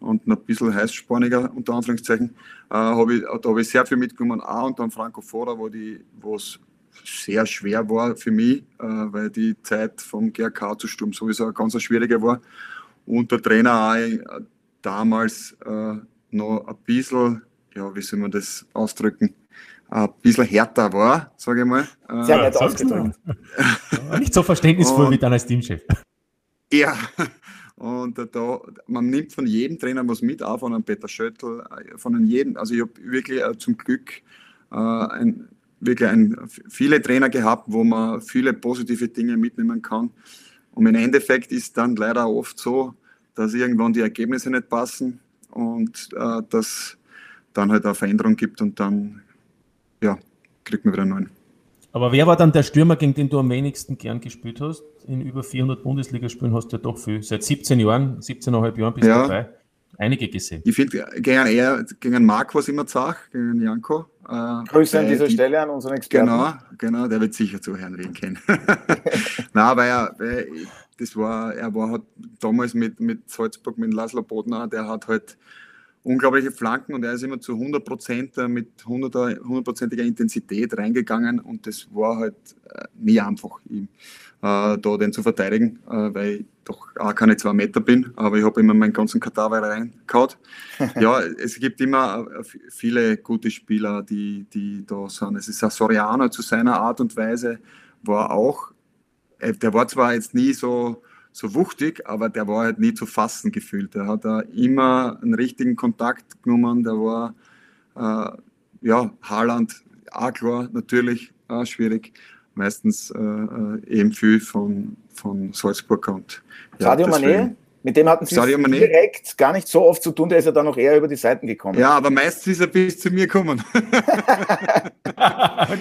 und ein bisschen heißsporniger, unter Anführungszeichen, äh, hab ich, da habe ich sehr viel mitgenommen. Auch und dann Franco Foda, wo es sehr schwer war für mich, äh, weil die Zeit vom GRK zu Sturm sowieso eine ganz schwierige war und der Trainer auch äh, damals äh, noch ein bisschen, ja, wie soll man das ausdrücken, ein bisschen härter war, sage ich mal. Äh, Sehr nett ausgedrückt. Nicht so verständnisvoll und, wie dann als Teamchef. Ja, und da, man nimmt von jedem Trainer was mit, auch von einem Peter Schöttl, äh, von jedem. Also ich habe wirklich äh, zum Glück äh, ein, wirklich ein, viele Trainer gehabt, wo man viele positive Dinge mitnehmen kann. Und im Endeffekt ist dann leider oft so, dass irgendwann die Ergebnisse nicht passen und äh, dass dann halt eine Veränderung gibt und dann ja, kriegt man wieder einen neuen. Aber wer war dann der Stürmer, gegen den du am wenigsten gern gespielt hast? In über 400 Bundesligaspielen hast du ja doch viel. Seit 17 Jahren, 17,5 Jahren bist du ja. dabei. Einige gesehen. Ich finde, gegen, eher, gegen Marc war es immer zach, gegen Janko. Äh, Grüße an dieser die, Stelle an unseren Experten. Genau, genau, der wird sicher zuhören, wen kennen. Nein, weil er, weil das war, er war halt damals mit, mit Salzburg, mit Laszlo Bodner, der hat halt unglaubliche Flanken und er ist immer zu 100 Prozent äh, mit 100%iger Intensität reingegangen und das war halt äh, nie einfach, ihm äh, da den zu verteidigen, äh, weil doch auch keine zwei Meter bin, aber ich habe immer meinen ganzen Kadaver reingehauen. ja, es gibt immer äh, viele gute Spieler, die, die da sind. Es ist ein Soriano zu seiner Art und Weise, war auch äh, der war zwar jetzt nie so, so wuchtig, aber der war halt nie zu fassen gefühlt. Der hat da immer einen richtigen Kontakt genommen. Der war, äh, ja, Haaland, auch klar, natürlich, auch schwierig. Meistens äh, äh eben viel von, von Salzburg und ja, Sadio Mané? Mit dem hatten sie direkt gar nicht so oft zu tun, der ist ja dann noch eher über die Seiten gekommen. Ja, aber meistens ist er bis zu mir gekommen.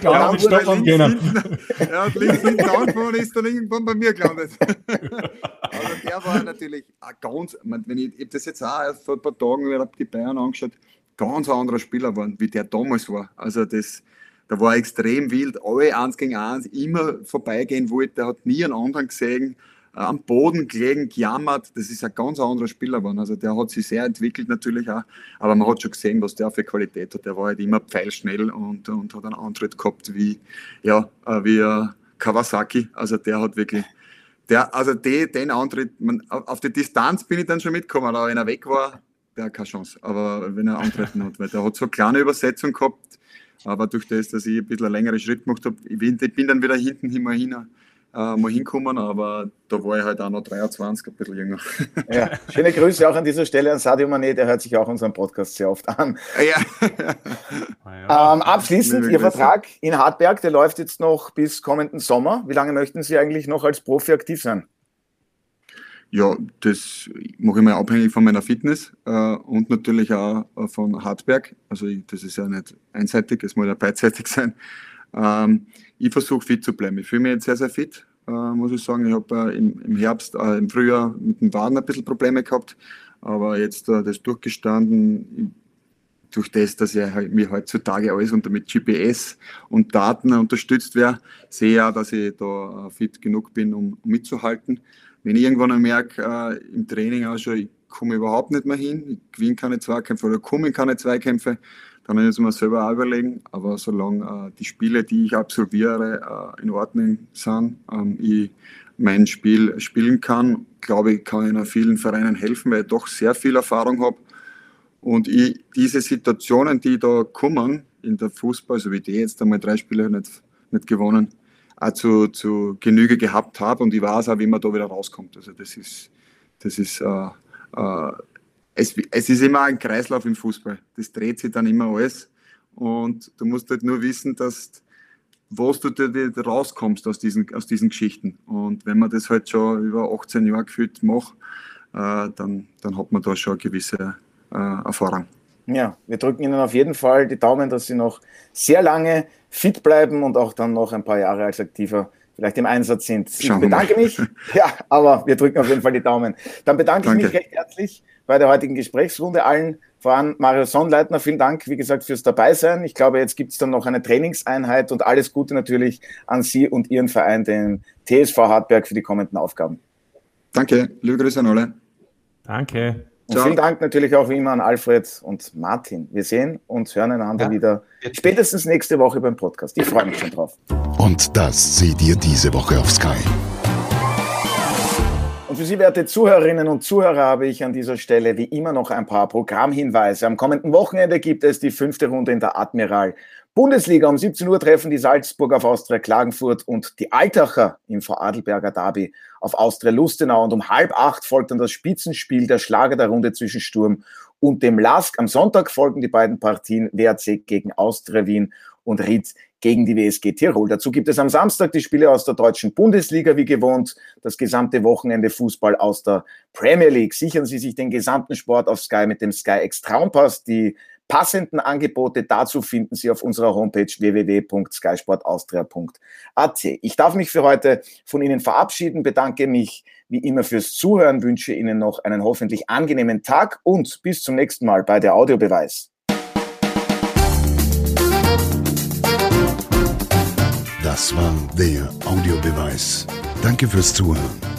ja, mit Stockholm gehen. Er hat links hinten angefangen und ist dann irgendwann bei mir gelandet. aber der war natürlich ganz, wenn ich, ich das jetzt auch erst vor ein paar Tagen wieder die Bayern angeschaut, ganz ein anderer Spieler war, wie der damals war. Also das, da war extrem wild, alle eins gegen eins, immer vorbeigehen wollte, hat nie einen anderen gesehen am Boden gelegen, gejammert. Das ist ein ganz anderer Spieler geworden. Also der hat sich sehr entwickelt natürlich auch, aber man hat schon gesehen, was der für Qualität hat. Der war halt immer pfeilschnell und, und hat einen Antritt gehabt wie, ja, äh, wie äh, Kawasaki. Also der hat wirklich, der, also die, den Antritt, man, auf die Distanz bin ich dann schon mitgekommen, aber wenn er weg war, der hat keine Chance. Aber wenn er antreten hat, weil der hat so eine kleine Übersetzung gehabt, aber durch das, dass ich ein bisschen einen längeren Schritt gemacht habe, ich bin, ich bin dann wieder hinten immer hin äh, mal hinkommen, aber da war ich halt auch noch 23, ein bisschen jünger. Ja, schöne Grüße auch an dieser Stelle an Sadio Mané, der hört sich auch unseren Podcast sehr oft an. Ja. ähm, abschließend, Ihr Vertrag in Hartberg, der läuft jetzt noch bis kommenden Sommer. Wie lange möchten Sie eigentlich noch als Profi aktiv sein? Ja, das mache ich mal abhängig von meiner Fitness äh, und natürlich auch äh, von Hartberg. Also ich, das ist ja nicht einseitig, es muss ja beidseitig sein. Ähm, ich versuche fit zu bleiben. Ich fühle mich jetzt sehr, sehr fit, äh, muss ich sagen. Ich habe äh, im, im, Herbst, äh, im Frühjahr mit dem Waden ein bisschen Probleme gehabt, aber jetzt das durchgestanden. Durch das, dass halt, mir heutzutage alles unter mit GPS und Daten unterstützt wäre, sehe ich auch, dass ich da fit genug bin, um mitzuhalten. Wenn ich irgendwann merke, äh, im Training auch schon, ich komme überhaupt nicht mehr hin, ich gewinne keine Zweikämpfe oder komme in keine Zweikämpfe, kann ich es mir selber auch überlegen. Aber solange äh, die Spiele, die ich absolviere, äh, in Ordnung sind, ähm, ich mein Spiel spielen kann, glaube ich, kann ich in vielen Vereinen helfen, weil ich doch sehr viel Erfahrung habe. Und ich, diese Situationen, die da kommen in der Fußball, so wie die jetzt einmal drei Spiele nicht, nicht gewonnen, auch zu, zu Genüge gehabt habe und ich weiß auch, wie man da wieder rauskommt. Also das ist, das ist äh, äh, es, es ist immer ein Kreislauf im Fußball. Das dreht sich dann immer alles. Und du musst halt nur wissen, dass was du da rauskommst aus diesen, aus diesen Geschichten. Und wenn man das halt schon über 18 Jahre gefühlt macht, äh, dann, dann hat man da schon eine gewisse äh, Erfahrung. Ja, wir drücken Ihnen auf jeden Fall die Daumen, dass Sie noch sehr lange fit bleiben und auch dann noch ein paar Jahre als aktiver vielleicht im Einsatz sind. Ich bedanke mich. Ja, aber wir drücken auf jeden Fall die Daumen. Dann bedanke Danke. ich mich recht herzlich bei der heutigen Gesprächsrunde allen, voran Mario Sonnleitner. Vielen Dank, wie gesagt, fürs Dabeisein. Ich glaube, jetzt gibt es dann noch eine Trainingseinheit und alles Gute natürlich an Sie und Ihren Verein, den TSV Hartberg, für die kommenden Aufgaben. Danke, liebe Grüße an alle. Danke. Und Ciao. vielen Dank natürlich auch wie immer an Alfred und Martin. Wir sehen und hören einander ja. wieder spätestens nächste Woche beim Podcast. Ich freue mich schon drauf. Und das seht ihr diese Woche auf Sky. Und für Sie, werte Zuhörerinnen und Zuhörer, habe ich an dieser Stelle wie immer noch ein paar Programmhinweise. Am kommenden Wochenende gibt es die fünfte Runde in der Admiral Bundesliga. Um 17 Uhr treffen die Salzburg auf Austria Klagenfurt und die Altacher im Vorarlberger Derby auf Austria Lustenau. Und um halb acht folgt dann das Spitzenspiel der Schlager der Runde zwischen Sturm und dem Lask. Am Sonntag folgen die beiden Partien WRC gegen Austria Wien und Ried gegen die WSG Tirol. Dazu gibt es am Samstag die Spiele aus der deutschen Bundesliga wie gewohnt, das gesamte Wochenende Fußball aus der Premier League. Sichern Sie sich den gesamten Sport auf Sky mit dem Sky X Traumpass. Die passenden Angebote dazu finden Sie auf unserer Homepage www.skysportaustria.at. Ich darf mich für heute von Ihnen verabschieden, bedanke mich wie immer fürs Zuhören, wünsche Ihnen noch einen hoffentlich angenehmen Tag und bis zum nächsten Mal bei der Audiobeweis. Das war der Audiobeweis. Danke fürs Zuhören.